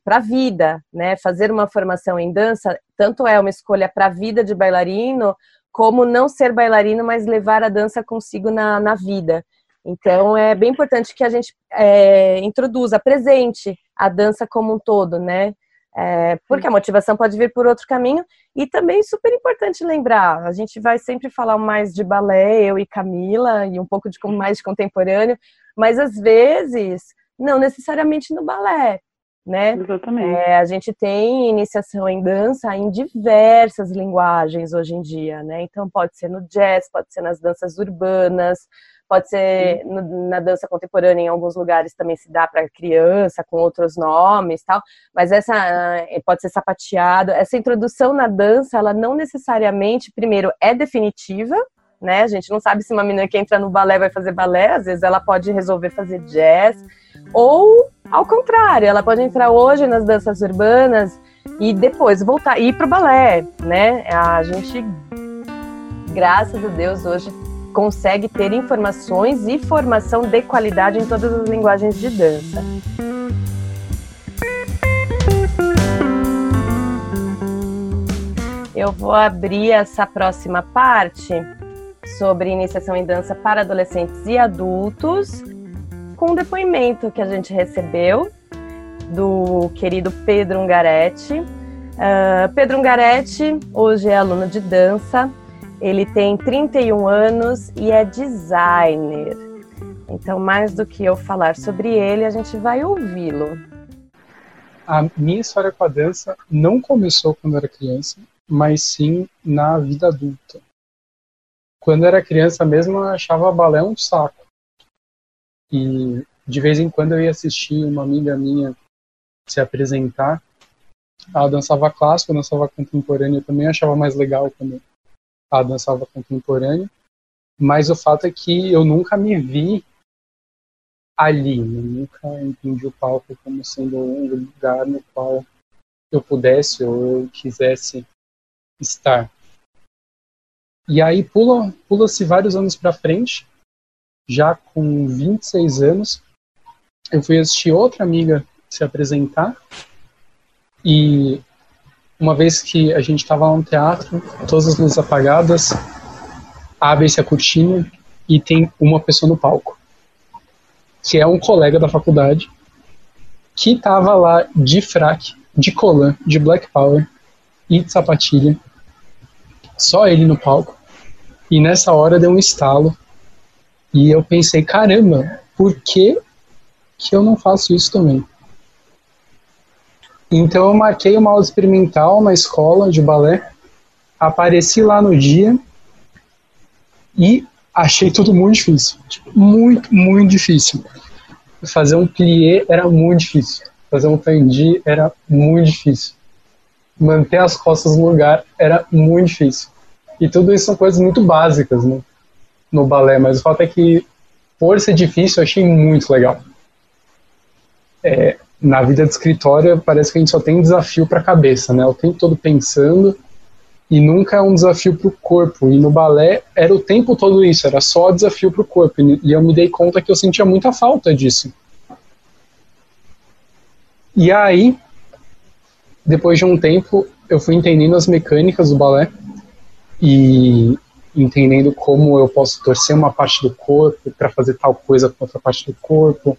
para a vida, né? Fazer uma formação em dança, tanto é uma escolha para a vida de bailarino, como não ser bailarino, mas levar a dança consigo na, na vida. Então é bem importante que a gente é, introduza, apresente a dança como um todo, né? É, porque a motivação pode vir por outro caminho e também super importante lembrar, a gente vai sempre falar mais de balé, eu e Camila, e um pouco de mais de contemporâneo, mas às vezes não necessariamente no balé. né? Exatamente. É, a gente tem iniciação em dança em diversas linguagens hoje em dia, né? Então pode ser no jazz, pode ser nas danças urbanas, pode ser no, na dança contemporânea em alguns lugares também se dá para criança com outros nomes, tal. Mas essa eh, pode ser sapateado. Essa introdução na dança, ela não necessariamente, primeiro, é definitiva, né? A gente não sabe se uma menina que entra no balé vai fazer balé, às vezes ela pode resolver fazer jazz, ou ao contrário, ela pode entrar hoje nas danças urbanas e depois voltar ir para o balé, né? A gente, graças a Deus, hoje consegue ter informações e formação de qualidade em todas as linguagens de dança. Eu vou abrir essa próxima parte sobre iniciação em dança para adolescentes e adultos, com um depoimento que a gente recebeu do querido Pedro Ungaretti. Uh, Pedro Ungaretti hoje é aluno de dança, ele tem 31 anos e é designer. Então, mais do que eu falar sobre ele, a gente vai ouvi-lo. A minha história com a dança não começou quando eu era criança, mas sim na vida adulta quando era criança mesmo, eu achava balé um saco. E de vez em quando eu ia assistir uma amiga minha se apresentar. Ela dançava clássico, dançava contemporâneo, eu também achava mais legal quando ela dançava contemporâneo. Mas o fato é que eu nunca me vi ali, eu nunca entendi o palco como sendo um lugar no qual eu pudesse ou eu quisesse estar. E aí pula, pula-se vários anos para frente, já com 26 anos, eu fui assistir outra amiga se apresentar e uma vez que a gente estava lá no teatro, todas as luzes apagadas, abre-se a cortina e tem uma pessoa no palco, que é um colega da faculdade, que estava lá de fraque, de colã, de black power e de sapatilha, só ele no palco. E nessa hora deu um estalo. E eu pensei, caramba, por que, que eu não faço isso também? Então eu marquei uma aula experimental na escola de balé, apareci lá no dia e achei tudo muito difícil. Tipo, muito, muito difícil. Fazer um plié era muito difícil. Fazer um fendi era muito difícil. Manter as costas no lugar era muito difícil. E tudo isso são coisas muito básicas né, no balé, mas o fato é que, por ser difícil, eu achei muito legal. É, na vida de escritório, parece que a gente só tem desafio para a cabeça, né? O tempo todo pensando e nunca é um desafio para o corpo. E no balé era o tempo todo isso, era só desafio para o corpo. E eu me dei conta que eu sentia muita falta disso. E aí, depois de um tempo, eu fui entendendo as mecânicas do balé e entendendo como eu posso torcer uma parte do corpo para fazer tal coisa com outra parte do corpo,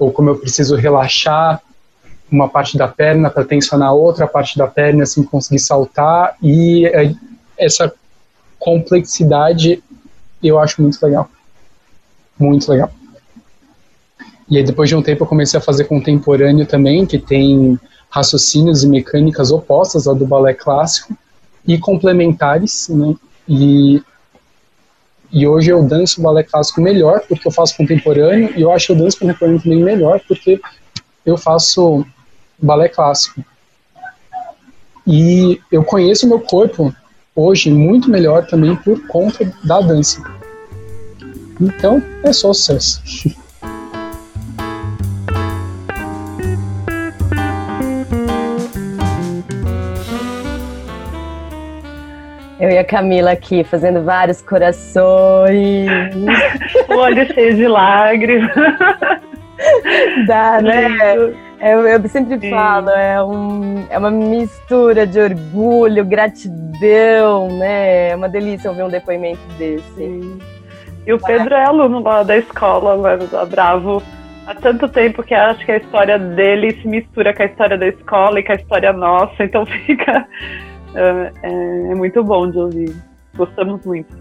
ou como eu preciso relaxar uma parte da perna para tensionar outra parte da perna assim conseguir saltar e é, essa complexidade eu acho muito legal, muito legal. E aí depois de um tempo eu comecei a fazer contemporâneo também, que tem raciocínios e mecânicas opostas ao do balé clássico e complementares, né? E, e hoje eu danço balé clássico melhor porque eu faço contemporâneo e eu acho que eu danço contemporâneo também melhor porque eu faço balé clássico. E eu conheço o meu corpo hoje muito melhor também por conta da dança. Então, é só sucesso. Eu e a Camila aqui fazendo vários corações. o olho cheio de lágrimas. Dá, né? Eu, eu sempre Sim. falo, é, um, é uma mistura de orgulho, gratidão, né? É uma delícia ouvir um depoimento desse. Sim. E o Pedro é aluno lá da escola, da Bravo, há tanto tempo que acho que a história dele se mistura com a história da escola e com a história nossa, então fica é, é, é muito bom de ouvir. Gostamos muito.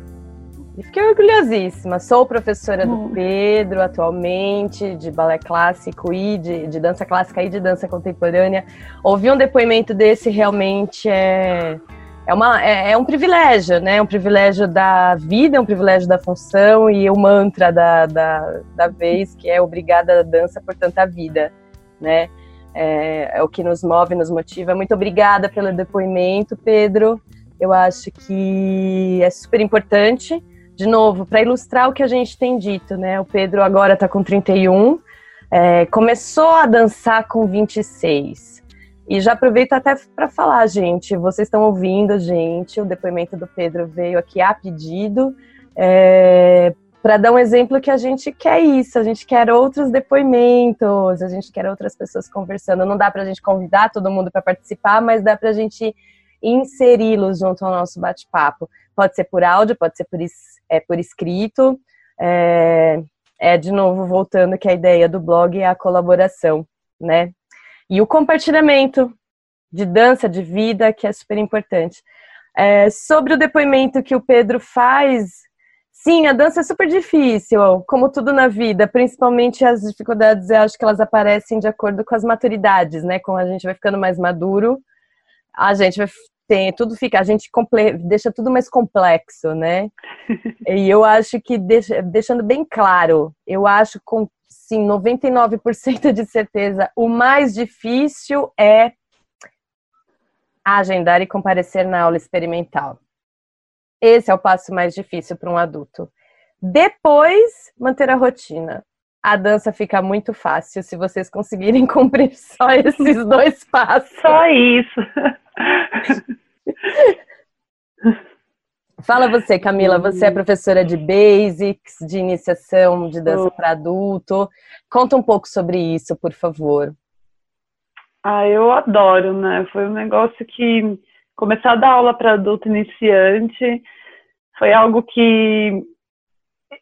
fiquei orgulhosíssima. Sou professora do hum. Pedro atualmente, de balé clássico e de, de dança clássica e de dança contemporânea. Ouvir um depoimento desse realmente é, é, uma, é, é, um privilégio, né? É um privilégio da vida, é um privilégio da função e o mantra da, da, da vez, que é obrigada a dança por tanta vida, né? É, é o que nos move, nos motiva. Muito obrigada pelo depoimento, Pedro. Eu acho que é super importante de novo, para ilustrar o que a gente tem dito, né? O Pedro agora está com 31, é, começou a dançar com 26. E já aproveito até para falar, gente, vocês estão ouvindo, gente, o depoimento do Pedro veio aqui a pedido, é, para dar um exemplo que a gente quer isso, a gente quer outros depoimentos, a gente quer outras pessoas conversando. Não dá para a gente convidar todo mundo para participar, mas dá para a gente inseri-los junto ao nosso bate-papo. Pode ser por áudio, pode ser por, é, por escrito. É, é, de novo, voltando que a ideia do blog é a colaboração, né? E o compartilhamento de dança, de vida, que é super importante. É, sobre o depoimento que o Pedro faz, sim, a dança é super difícil, como tudo na vida, principalmente as dificuldades, eu acho que elas aparecem de acordo com as maturidades, né? Quando a gente vai ficando mais maduro, a gente vai tem, tudo fica, a gente comple, deixa tudo mais complexo, né? e eu acho que, deixa, deixando bem claro, eu acho com, sim, 99% de certeza, o mais difícil é agendar e comparecer na aula experimental. Esse é o passo mais difícil para um adulto. Depois, manter a rotina. A dança fica muito fácil se vocês conseguirem cumprir só esses dois passos. Só isso. Fala você, Camila, você é professora de basics, de iniciação de dança para adulto. Conta um pouco sobre isso, por favor. Ah, eu adoro, né? Foi um negócio que começar a dar aula para adulto iniciante foi algo que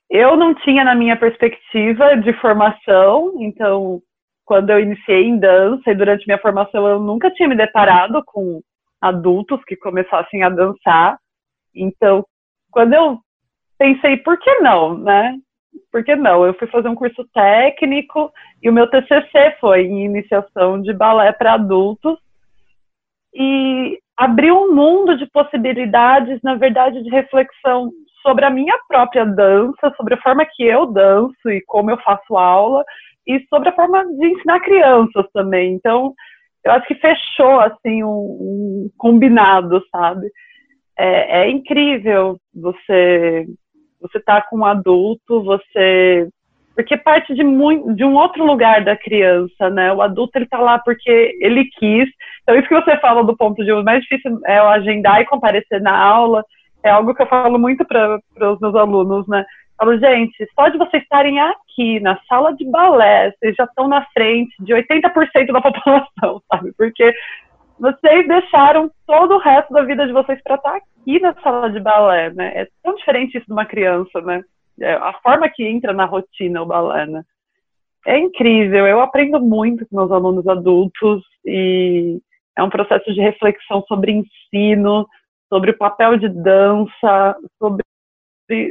eu não tinha na minha perspectiva de formação, então quando eu iniciei em dança e durante minha formação eu nunca tinha me deparado com adultos que começassem a dançar. Então, quando eu pensei, por que não, né? Por que não? Eu fui fazer um curso técnico e o meu TCC foi em iniciação de balé para adultos e abriu um mundo de possibilidades, na verdade, de reflexão sobre a minha própria dança, sobre a forma que eu danço e como eu faço aula e sobre a forma de ensinar crianças também. Então, eu acho que fechou assim um, um combinado, sabe? É, é, incrível você você tá com um adulto, você porque parte de de um outro lugar da criança, né? O adulto ele tá lá porque ele quis. Então isso que você fala do ponto de o mais difícil é o agendar e comparecer na aula. É algo que eu falo muito para os meus alunos, né? Falo, gente, só de vocês estarem aqui na sala de balé, vocês já estão na frente de 80% da população, sabe? Porque vocês deixaram todo o resto da vida de vocês para estar aqui na sala de balé, né? É tão diferente isso de uma criança, né? É a forma que entra na rotina o balé, né? É incrível, eu aprendo muito com meus alunos adultos e é um processo de reflexão sobre ensino, sobre o papel de dança, sobre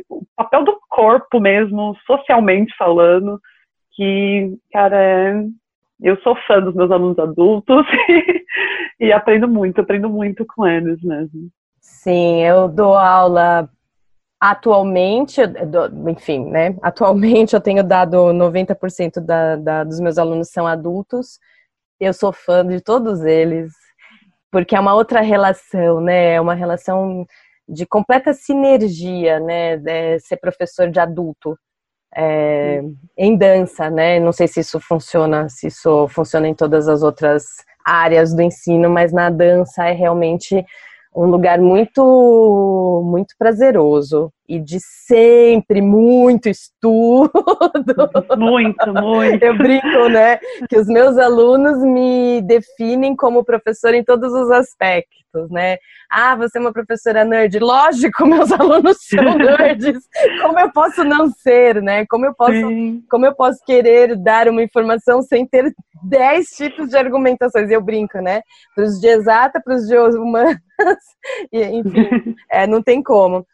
o papel do corpo mesmo, socialmente falando, que, cara, é, eu sou fã dos meus alunos adultos e, aprendo muito, aprendo muito com eles mesmo. Sim, eu dou aula atualmente, enfim, né? Atualmente eu tenho dado 90% da, da, dos meus alunos são adultos. Eu sou fã de todos eles, porque é uma outra relação, né? É uma relação de completa sinergia, né, de ser professor de adulto é, em dança, né? Não sei se isso funciona, se isso funciona em todas as outras áreas do ensino, mas na dança é realmente um lugar muito muito prazeroso e de sempre muito estudo. Muito, muito. Eu brinco, né, que os meus alunos me definem como professora em todos os aspectos, né? Ah, você é uma professora nerd. Lógico, meus alunos são nerds. Como eu posso não ser, né? Como eu posso, como eu posso querer dar uma informação sem ter dez tipos de argumentações? Eu brinco, né? Para os de exata, para os de humanas, enfim, é, não tem como.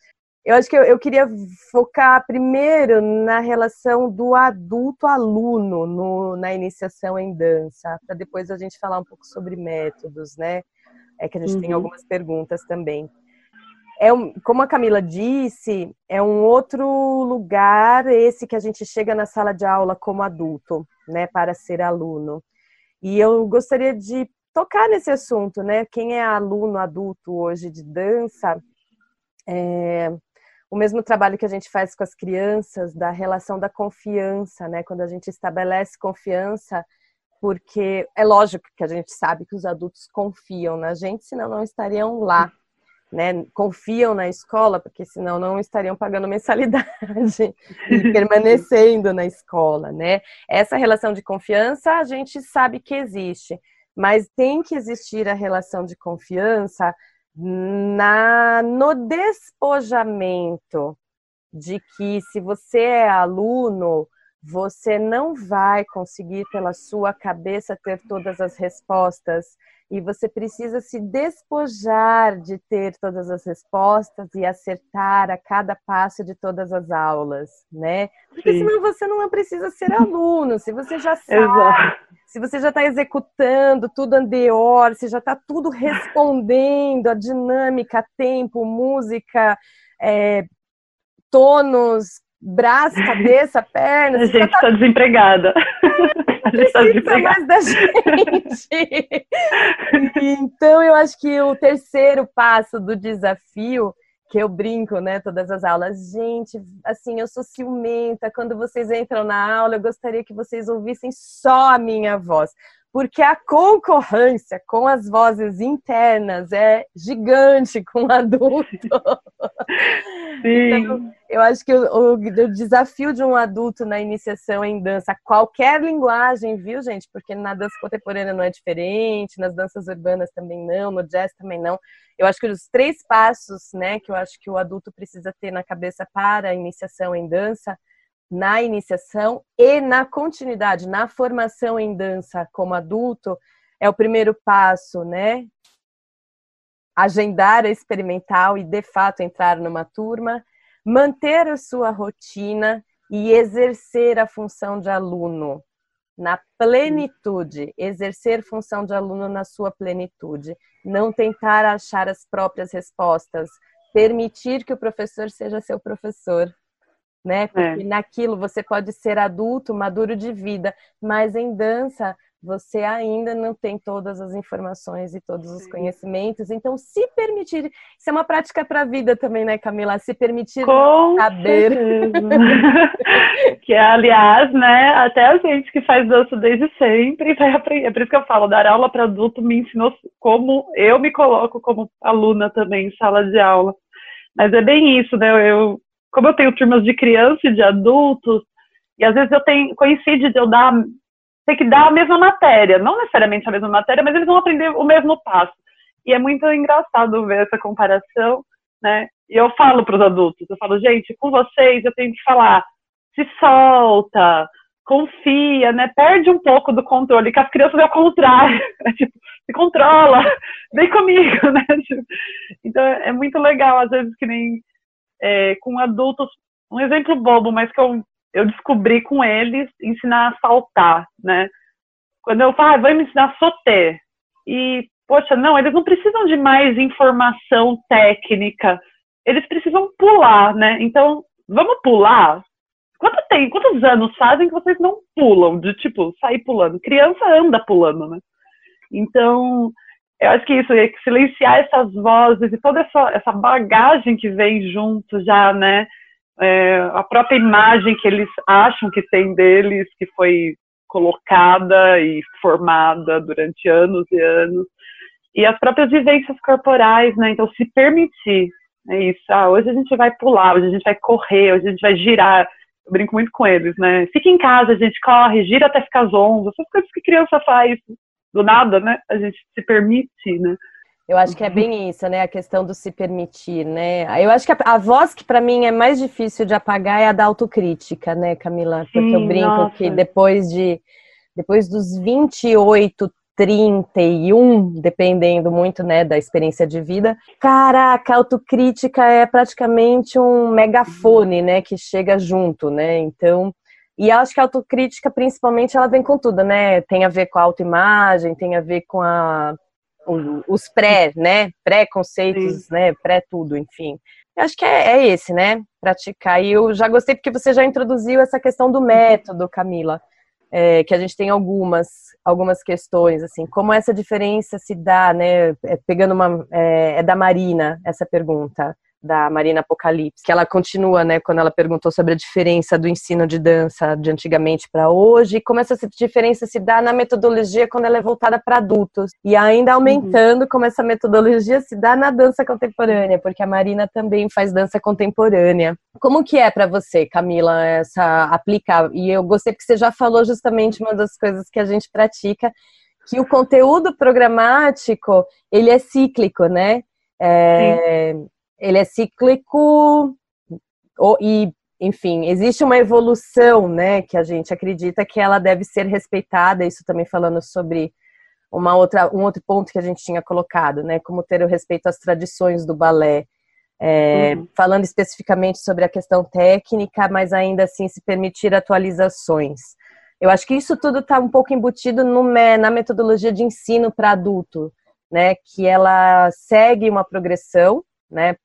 Eu acho que eu, eu queria focar primeiro na relação do adulto-aluno na iniciação em dança, para depois a gente falar um pouco sobre métodos, né? É que a gente uhum. tem algumas perguntas também. É um, como a Camila disse, é um outro lugar esse que a gente chega na sala de aula como adulto, né, para ser aluno. E eu gostaria de tocar nesse assunto, né? Quem é aluno adulto hoje de dança, é, o mesmo trabalho que a gente faz com as crianças, da relação da confiança, né? Quando a gente estabelece confiança, porque é lógico que a gente sabe que os adultos confiam na gente, senão não estariam lá. Né, confiam na escola, porque senão não estariam pagando mensalidade e permanecendo na escola, né? Essa relação de confiança a gente sabe que existe, mas tem que existir a relação de confiança na no despojamento de que se você é aluno, você não vai conseguir pela sua cabeça ter todas as respostas e você precisa se despojar de ter todas as respostas e acertar a cada passo de todas as aulas, né? Porque Sim. senão você não precisa ser aluno, se você já sabe, Exato. se você já está executando tudo andeor, se já está tudo respondendo a dinâmica, tempo, música, é, tonos, braço, cabeça, perna. A gente está tá... desempregada. a gente está desempregada. mais da gente. então, eu acho que o terceiro passo do desafio, que eu brinco, né, todas as aulas, gente, assim, eu sou ciumenta, quando vocês entram na aula, eu gostaria que vocês ouvissem só a minha voz porque a concorrência com as vozes internas é gigante com o adulto. Sim. Então, eu acho que o, o, o, desafio de um adulto na iniciação em dança, qualquer linguagem, viu, gente? Porque na dança contemporânea não é diferente, nas danças urbanas também não, no jazz também não. Eu acho que os três passos, né, que eu acho que o adulto precisa ter na cabeça para a iniciação em dança na iniciação e na continuidade, na formação em dança como adulto, é o primeiro passo, né? Agendar a experimental e de fato entrar numa turma, manter a sua rotina e exercer a função de aluno na plenitude, exercer função de aluno na sua plenitude, não tentar achar as próprias respostas, permitir que o professor seja seu professor, né? Porque é. naquilo você pode ser adulto, maduro de vida, mas em dança você ainda não tem todas as informações e todos os conhecimentos. Então, se permitir, isso é uma prática para a vida também, né, Camila? Se permitir Com saber. que, aliás, né, até a gente que faz dança desde sempre vai aprender. É por isso que eu falo, dar aula para adulto me ensinou como eu me coloco como aluna também em sala de aula. Mas é bem isso, né? Eu como eu tenho turmas de criança e de adultos, e às vezes eu tenho, coincide de eu dar, ter que dar a mesma matéria, não necessariamente a mesma matéria, mas eles vão aprender o mesmo passo. E é muito engraçado ver essa comparação, né? E eu falo para os adultos, eu falo, gente, com vocês eu tenho que falar, se solta, confia, né? Perde um pouco do controle, que as crianças é o contrário, né? tipo, se controla, vem comigo, né? Tipo, então é muito legal, às vezes, que nem é, com adultos, um exemplo bobo, mas que eu, eu descobri com eles, ensinar a saltar, né? Quando eu falo, ah, vai me ensinar a soter. E, poxa, não, eles não precisam de mais informação técnica, eles precisam pular, né? Então, vamos pular? Quanto tem, quantos anos fazem que vocês não pulam, de tipo, sair pulando? Criança anda pulando, né? Então, eu acho que isso, silenciar essas vozes e toda essa, essa bagagem que vem junto já, né? É, a própria imagem que eles acham que tem deles, que foi colocada e formada durante anos e anos, e as próprias vivências corporais, né? Então, se permitir, é isso. Ah, hoje a gente vai pular, hoje a gente vai correr, hoje a gente vai girar. Eu brinco muito com eles, né? Fica em casa, a gente corre, gira até ficar zonzo, essas coisas que criança faz do nada, né? A gente se permite, né? Eu acho que é bem isso, né? A questão do se permitir, né? Eu acho que a, a voz que para mim é mais difícil de apagar é a da autocrítica, né, Camila? Porque Sim, eu brinco nossa. que depois de depois dos 28 31, dependendo muito, né, da experiência de vida. Caraca, a autocrítica é praticamente um megafone, né, que chega junto, né? Então, e acho que a autocrítica, principalmente, ela vem com tudo, né? Tem a ver com a autoimagem, tem a ver com a, os pré, né? Pré-conceitos, né? Pré-tudo, enfim. Eu acho que é, é, esse, né? Praticar. E eu já gostei porque você já introduziu essa questão do método, Camila, é, que a gente tem algumas, algumas questões, assim, como essa diferença se dá, né? É, pegando uma. É, é da Marina essa pergunta da Marina Apocalipse, que ela continua, né, quando ela perguntou sobre a diferença do ensino de dança de antigamente para hoje, e como essa diferença se dá na metodologia quando ela é voltada para adultos, e ainda aumentando uhum. como essa metodologia se dá na dança contemporânea, porque a Marina também faz dança contemporânea. Como que é para você, Camila, essa aplicar? E eu gostei porque você já falou justamente uma das coisas que a gente pratica, que o conteúdo programático, ele é cíclico, né? É, ele é cíclico e, enfim, existe uma evolução, né, que a gente acredita que ela deve ser respeitada, isso também falando sobre uma outra, um outro ponto que a gente tinha colocado, né, como ter o respeito às tradições do balé, é, uhum. falando especificamente sobre a questão técnica, mas ainda assim se permitir atualizações. Eu acho que isso tudo está um pouco embutido no, na metodologia de ensino para adulto, né, que ela segue uma progressão, né,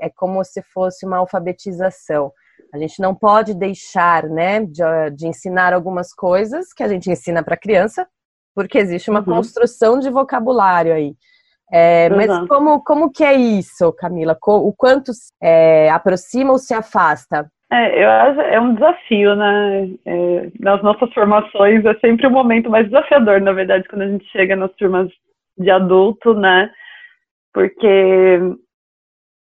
é como se fosse uma alfabetização. A gente não pode deixar, né, de, de ensinar algumas coisas que a gente ensina para criança, porque existe uma uhum. construção de vocabulário aí. É, uhum. Mas como, como que é isso, Camila? O quanto é, aproxima ou se afasta? É, eu acho, é um desafio, né? É, nas nossas formações é sempre o um momento mais desafiador, na verdade, quando a gente chega nas turmas de adulto, né? Porque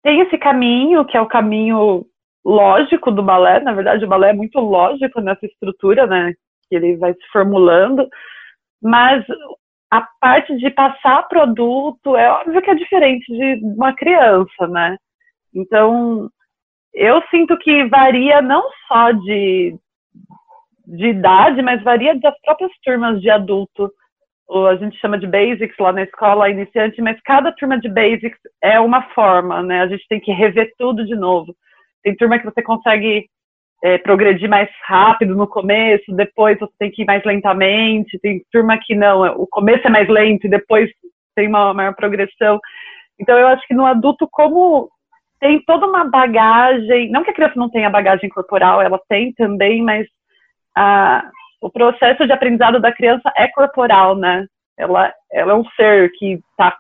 tem esse caminho, que é o caminho lógico do balé, na verdade o balé é muito lógico nessa estrutura, né, que ele vai se formulando, mas a parte de passar produto é óbvio que é diferente de uma criança, né? Então, eu sinto que varia não só de, de idade, mas varia das próprias turmas de adulto a gente chama de basics lá na escola iniciante, mas cada turma de basics é uma forma, né? A gente tem que rever tudo de novo. Tem turma que você consegue é, progredir mais rápido no começo, depois você tem que ir mais lentamente. Tem turma que não, o começo é mais lento e depois tem uma maior progressão. Então eu acho que no adulto, como tem toda uma bagagem, não que a criança não tenha bagagem corporal, ela tem também, mas o processo de aprendizado da criança é corporal, né? Ela, ela é um ser que está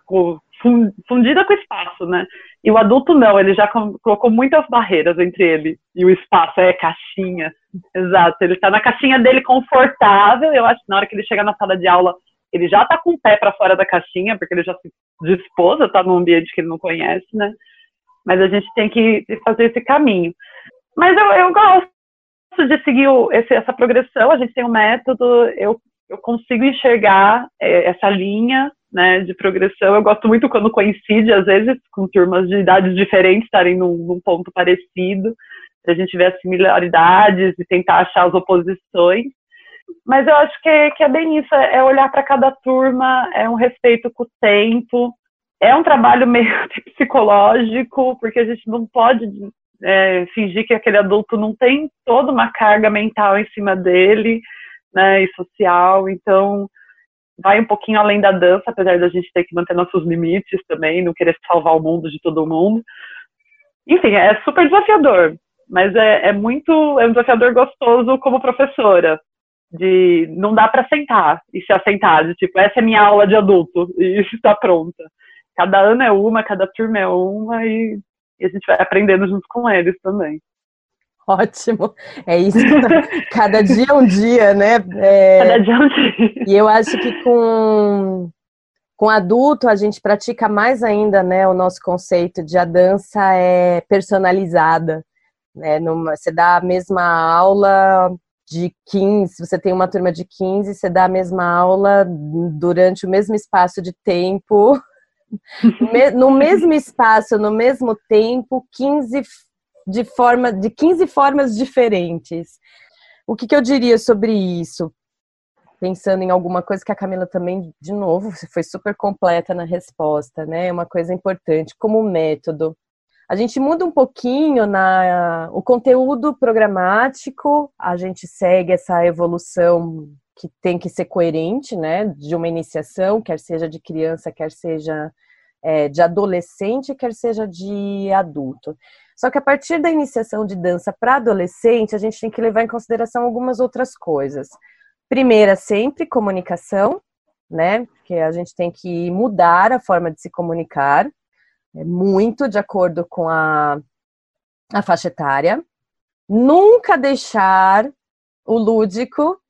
fundida com o espaço, né? E o adulto não, ele já colocou muitas barreiras entre ele e o espaço, é caixinha, exato. Ele está na caixinha dele confortável, eu acho que na hora que ele chega na sala de aula, ele já está com o pé para fora da caixinha, porque ele já se dispôs a estar num ambiente que ele não conhece, né? Mas a gente tem que fazer esse caminho. Mas eu, eu gosto de seguir o, esse, essa progressão, a gente tem um método, eu, eu consigo enxergar é, essa linha né, de progressão. Eu gosto muito quando coincide, às vezes, com turmas de idades diferentes estarem num, num ponto parecido, a gente ver as similaridades e tentar achar as oposições. Mas eu acho que é, que é bem isso, é olhar para cada turma, é um respeito com o tempo, é um trabalho meio psicológico, porque a gente não pode é, fingir que aquele adulto não tem toda uma carga mental em cima dele, né, e social, então vai um pouquinho além da dança, apesar da gente ter que manter nossos limites também, não querer salvar o mundo de todo mundo. Enfim, é super desafiador, mas é, é muito, é um desafiador gostoso como professora, de não dá para sentar e se assentar, de tipo, essa é minha aula de adulto e está pronta. Cada ano é uma, cada turma é uma e e a gente vai aprendendo junto com eles também. Ótimo, é isso. Cada dia é um dia, né? É... Cada dia é um dia. E eu acho que com, com adulto a gente pratica mais ainda, né? O nosso conceito de a dança é personalizada. Né? Numa, você dá a mesma aula de 15, você tem uma turma de 15, você dá a mesma aula durante o mesmo espaço de tempo no mesmo espaço, no mesmo tempo, 15 de forma de 15 formas diferentes. O que, que eu diria sobre isso? pensando em alguma coisa que a Camila também, de novo, foi super completa na resposta, né? Uma coisa importante, como método. A gente muda um pouquinho na o conteúdo programático, a gente segue essa evolução que tem que ser coerente, né? De uma iniciação, quer seja de criança, quer seja é, de adolescente, quer seja de adulto. Só que a partir da iniciação de dança para adolescente, a gente tem que levar em consideração algumas outras coisas. Primeira, sempre comunicação, né? Porque a gente tem que mudar a forma de se comunicar, é muito de acordo com a, a faixa etária. Nunca deixar o lúdico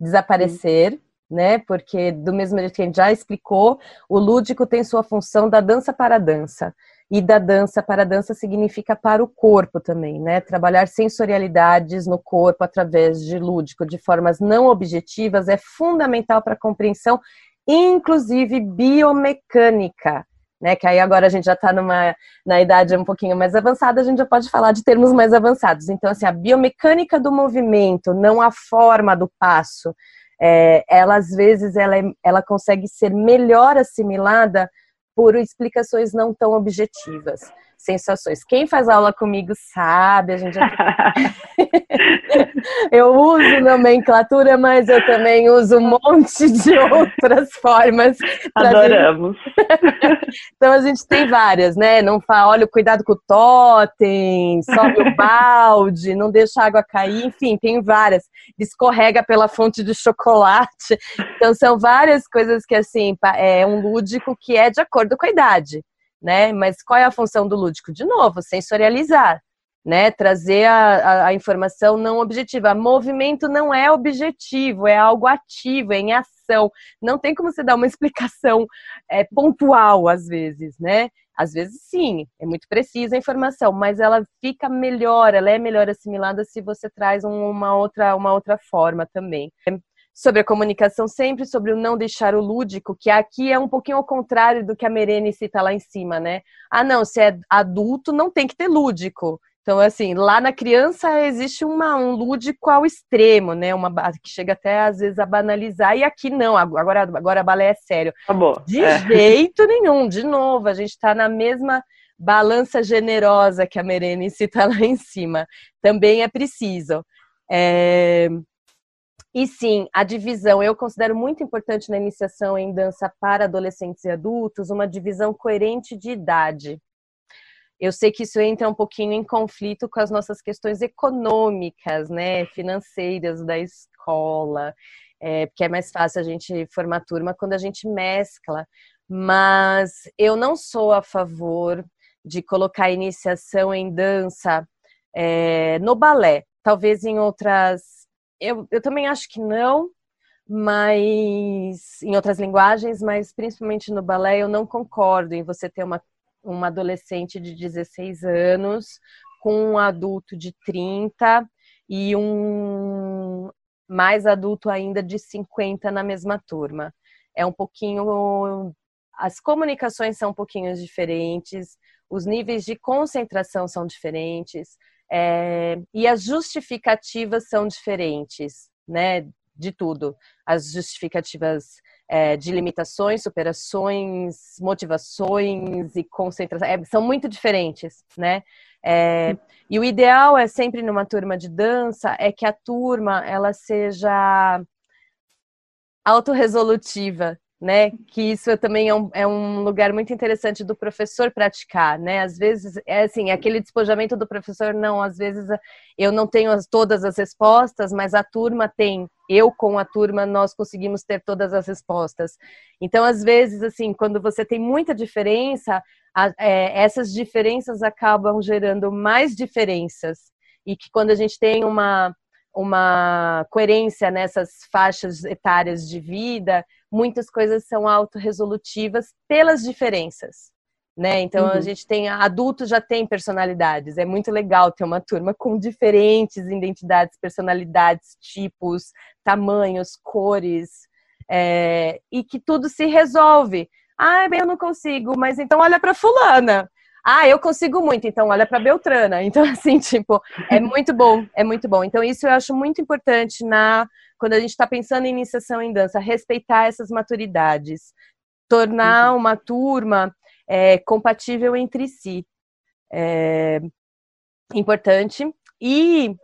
desaparecer, né? Porque do mesmo jeito que a gente já explicou, o lúdico tem sua função da dança para a dança. E da dança para a dança significa para o corpo também, né? Trabalhar sensorialidades no corpo através de lúdico, de formas não objetivas, é fundamental para a compreensão, inclusive biomecânica. Né, que aí agora a gente já está numa na idade um pouquinho mais avançada, a gente já pode falar de termos mais avançados. Então, assim, a biomecânica do movimento, não a forma do passo, é, ela às vezes ela, é, ela consegue ser melhor assimilada por explicações não tão objetivas sensações. Quem faz aula comigo sabe, a gente já... eu uso nomenclatura, mas eu também uso um monte de outras formas. Adoramos. então a gente tem várias, né? Não fala, olha, cuidado com o totem, sobe o balde, não deixa a água cair, enfim, tem várias. Escorrega pela fonte de chocolate. Então são várias coisas que assim, é um lúdico que é de acordo com a idade né? Mas qual é a função do lúdico? De novo, sensorializar, né? Trazer a, a, a informação não objetiva. Movimento não é objetivo, é algo ativo, é em ação. Não tem como você dar uma explicação é, pontual às vezes, né? Às vezes sim, é muito precisa a informação, mas ela fica melhor, ela é melhor assimilada se você traz uma outra, uma outra forma também sobre a comunicação, sempre sobre o não deixar o lúdico, que aqui é um pouquinho ao contrário do que a Merene cita lá em cima, né? Ah, não, se é adulto, não tem que ter lúdico. Então, assim, lá na criança existe uma, um lúdico ao extremo, né? Uma que chega até às vezes a banalizar, e aqui não, agora, agora a balé é sério. Acabou. De é. jeito nenhum, de novo, a gente está na mesma balança generosa que a Merene cita lá em cima. Também é preciso. É... E sim, a divisão eu considero muito importante na iniciação em dança para adolescentes e adultos, uma divisão coerente de idade. Eu sei que isso entra um pouquinho em conflito com as nossas questões econômicas, né, financeiras da escola, é, porque é mais fácil a gente formar turma quando a gente mescla. Mas eu não sou a favor de colocar a iniciação em dança é, no balé. Talvez em outras eu, eu também acho que não, mas em outras linguagens, mas principalmente no balé eu não concordo em você ter uma, uma adolescente de 16 anos com um adulto de 30 e um mais adulto ainda de 50 na mesma turma. É um pouquinho as comunicações são um pouquinho diferentes, os níveis de concentração são diferentes, é, e as justificativas são diferentes, né? De tudo. As justificativas é, de limitações, superações, motivações e concentração é, são muito diferentes, né? É, e o ideal é sempre numa turma de dança é que a turma ela seja autorresolutiva, né? Que isso também é um, é um, lugar muito interessante do professor praticar, né? Às vezes, é assim, aquele despojamento do professor, não, às vezes eu não tenho as, todas as respostas, mas a turma tem. Eu com a turma, nós conseguimos ter todas as respostas. Então, às vezes, assim, quando você tem muita diferença, a, é, essas diferenças acabam gerando mais diferenças. E que quando a gente tem uma, uma coerência nessas faixas etárias de vida, muitas coisas são autorresolutivas pelas diferenças. Né? Então uhum. a gente tem adultos já tem personalidades. É muito legal ter uma turma com diferentes identidades, personalidades, tipos, tamanhos, cores, é, e que tudo se resolve. Ah, bem, eu não consigo, mas então olha para fulana. Ah, eu consigo muito, então olha para Beltrana. Então, assim, tipo, é muito bom, é muito bom. Então, isso eu acho muito importante na quando a gente está pensando em iniciação em dança, respeitar essas maturidades, tornar uhum. uma turma é, compatível entre si. É importante. E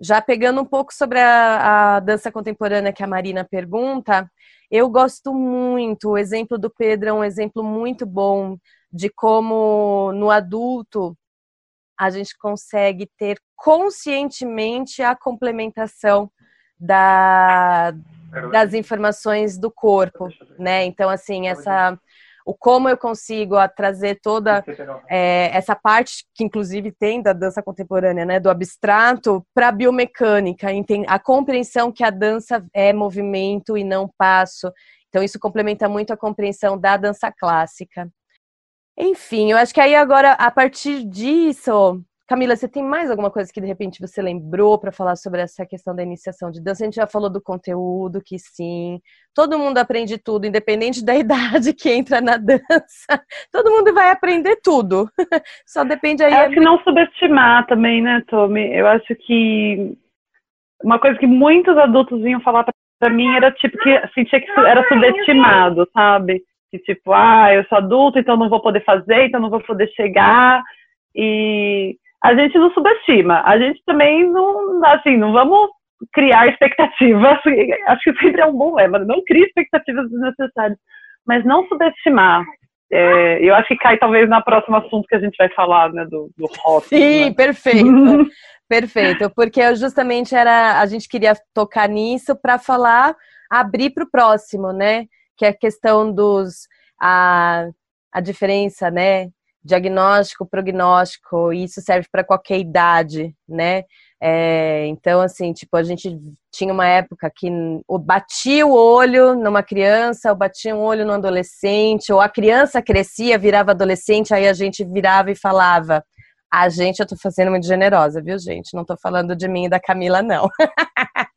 já pegando um pouco sobre a, a dança contemporânea que a Marina pergunta, eu gosto muito. O exemplo do Pedro é um exemplo muito bom de como no adulto a gente consegue ter conscientemente a complementação da, das informações do corpo, né? Então, assim, essa o como eu consigo trazer toda é, essa parte que inclusive tem da dança contemporânea, né, do abstrato para a biomecânica, a compreensão que a dança é movimento e não passo. Então isso complementa muito a compreensão da dança clássica. Enfim, eu acho que aí agora, a partir disso, Camila, você tem mais alguma coisa que de repente você lembrou para falar sobre essa questão da iniciação de dança? A gente já falou do conteúdo, que sim, todo mundo aprende tudo, independente da idade que entra na dança. Todo mundo vai aprender tudo. Só depende aí. Eu acho que não subestimar também, né, Tommy? Eu acho que uma coisa que muitos adultos vinham falar para mim era tipo que sentia que era subestimado, sabe? Que tipo, ah, eu sou adulto, então não vou poder fazer, então não vou poder chegar. E a gente não subestima. A gente também não, assim, não vamos criar expectativas. Acho que sempre é um bom lema. Não crie expectativas desnecessárias, mas não subestimar. É, eu acho que cai talvez no próximo assunto que a gente vai falar, né, do, do rock. Sim, né? perfeito. perfeito, porque justamente era a gente queria tocar nisso para falar, abrir para o próximo, né? Que é a questão dos a, a diferença, né? Diagnóstico, prognóstico, e isso serve para qualquer idade, né? É, então, assim, tipo, a gente tinha uma época que batia o olho numa criança, ou batia um olho no adolescente, ou a criança crescia, virava adolescente, aí a gente virava e falava: a gente, eu tô fazendo muito generosa, viu, gente? Não tô falando de mim e da Camila, não.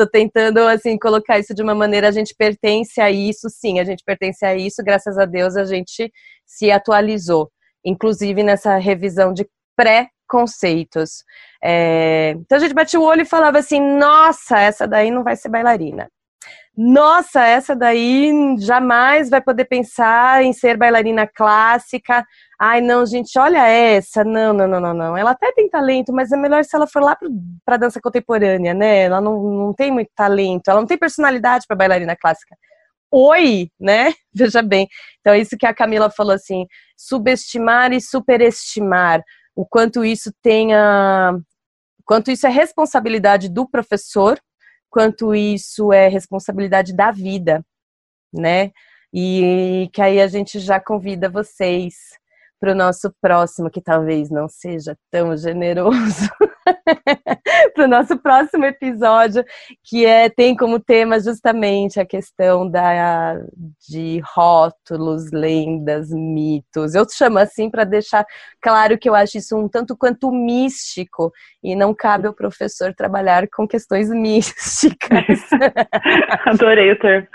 tô tentando, assim, colocar isso de uma maneira, a gente pertence a isso, sim, a gente pertence a isso, graças a Deus a gente se atualizou, inclusive nessa revisão de pré-conceitos. É... Então a gente batia o olho e falava assim, nossa, essa daí não vai ser bailarina. Nossa, essa daí jamais vai poder pensar em ser bailarina clássica. Ai, não, gente, olha essa. Não, não, não, não, não. Ela até tem talento, mas é melhor se ela for lá para dança contemporânea, né? Ela não, não tem muito talento, ela não tem personalidade para bailarina clássica. Oi, né? Veja bem. Então, é isso que a Camila falou assim: subestimar e superestimar. O quanto isso tenha. Quanto isso é responsabilidade do professor, quanto isso é responsabilidade da vida, né? E que aí a gente já convida vocês para o nosso próximo, que talvez não seja tão generoso, para o nosso próximo episódio, que é tem como tema justamente a questão da, de rótulos, lendas, mitos. Eu chamo assim para deixar claro que eu acho isso um tanto quanto místico e não cabe ao professor trabalhar com questões místicas. Adorei o termo.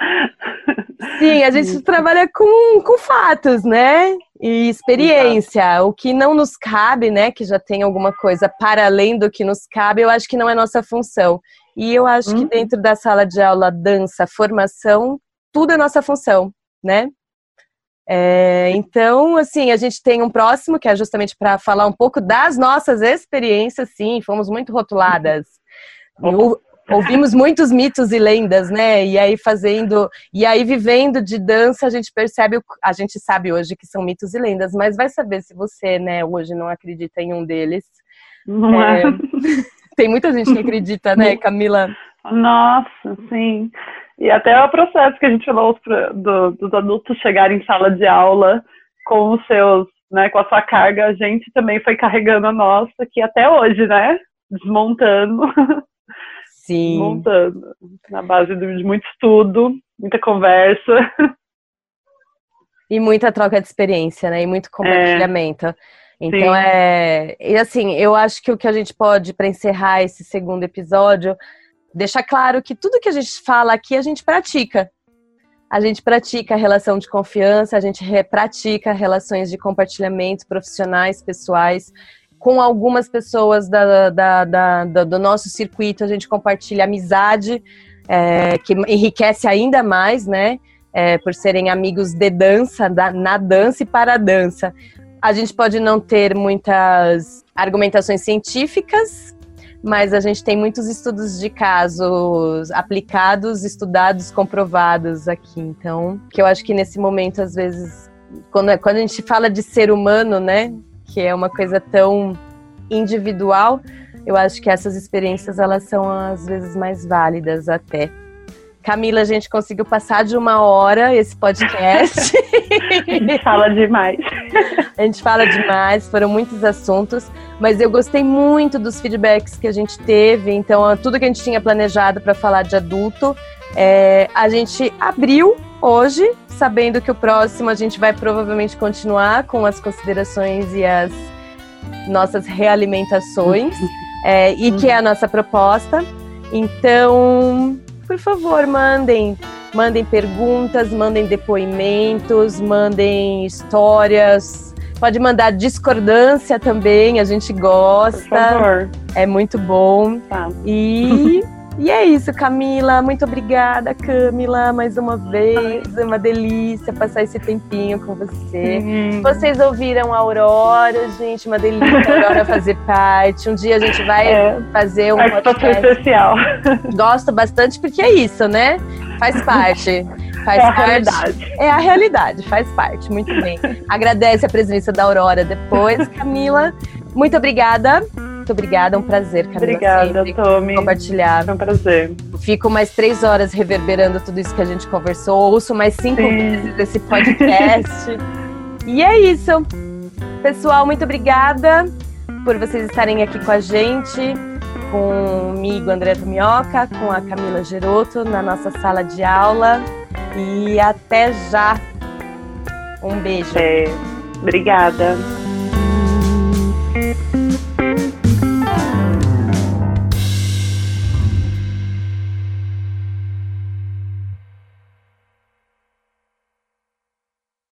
Sim, a gente trabalha com, com fatos, né? E experiência. O que não nos cabe, né? Que já tem alguma coisa para além do que nos cabe, eu acho que não é nossa função. E eu acho que uhum. dentro da sala de aula, dança, formação, tudo é nossa função, né? É, então, assim, a gente tem um próximo que é justamente para falar um pouco das nossas experiências, sim, fomos muito rotuladas. Uhum ouvimos muitos mitos e lendas, né? E aí fazendo, e aí vivendo de dança, a gente percebe, a gente sabe hoje que são mitos e lendas, mas vai saber se você, né, hoje não acredita em um deles. Não é. é... Tem muita gente que acredita, né, Camila? Nossa, sim. E até o processo que a gente falou do, dos adultos chegarem em sala de aula com os seus, né, com a sua carga, a gente também foi carregando a nossa, que até hoje, né, desmontando. Sim. montando. Na base de muito estudo, muita conversa. E muita troca de experiência, né? E muito compartilhamento. É. Então Sim. é. E assim, eu acho que o que a gente pode, para encerrar esse segundo episódio, deixar claro que tudo que a gente fala aqui a gente pratica. a gente pratica a relação de confiança, a gente pratica relações de compartilhamento profissionais, pessoais. Com algumas pessoas da, da, da, do nosso circuito, a gente compartilha amizade, é, que enriquece ainda mais, né? É, por serem amigos de dança, da, na dança e para a dança. A gente pode não ter muitas argumentações científicas, mas a gente tem muitos estudos de casos aplicados, estudados, comprovados aqui. Então, que eu acho que nesse momento, às vezes, quando, quando a gente fala de ser humano, né, que é uma coisa tão individual, eu acho que essas experiências elas são às vezes mais válidas até. Camila, a gente conseguiu passar de uma hora esse podcast. a gente fala demais. a gente fala demais, foram muitos assuntos, mas eu gostei muito dos feedbacks que a gente teve. Então, tudo que a gente tinha planejado para falar de adulto, é, a gente abriu hoje, sabendo que o próximo a gente vai provavelmente continuar com as considerações e as nossas realimentações, é, e que é a nossa proposta. Então, por favor, mandem, mandem perguntas, mandem depoimentos, mandem histórias. Pode mandar discordância também, a gente gosta. Por favor. É muito bom. Tá. E E é isso, Camila. Muito obrigada, Camila, mais uma vez. É uma delícia passar esse tempinho com você. Hum. Vocês ouviram a Aurora, gente, uma delícia a Aurora fazer parte. Um dia a gente vai é. fazer um podcast especial. Gosto bastante porque é isso, né? Faz parte. Faz é a parte. realidade. É a realidade, faz parte. Muito bem. Agradece a presença da Aurora depois, Camila. Muito obrigada. Muito obrigada, é um prazer, Camila. Obrigada, sempre, Tommy. Compartilhar. É um prazer. Fico mais três horas reverberando tudo isso que a gente conversou. Ouço mais cinco Sim. vezes esse podcast. e é isso. Pessoal, muito obrigada por vocês estarem aqui com a gente, comigo, André Tomioca, com a Camila Geroto, na nossa sala de aula. E até já. Um beijo. É. Obrigada.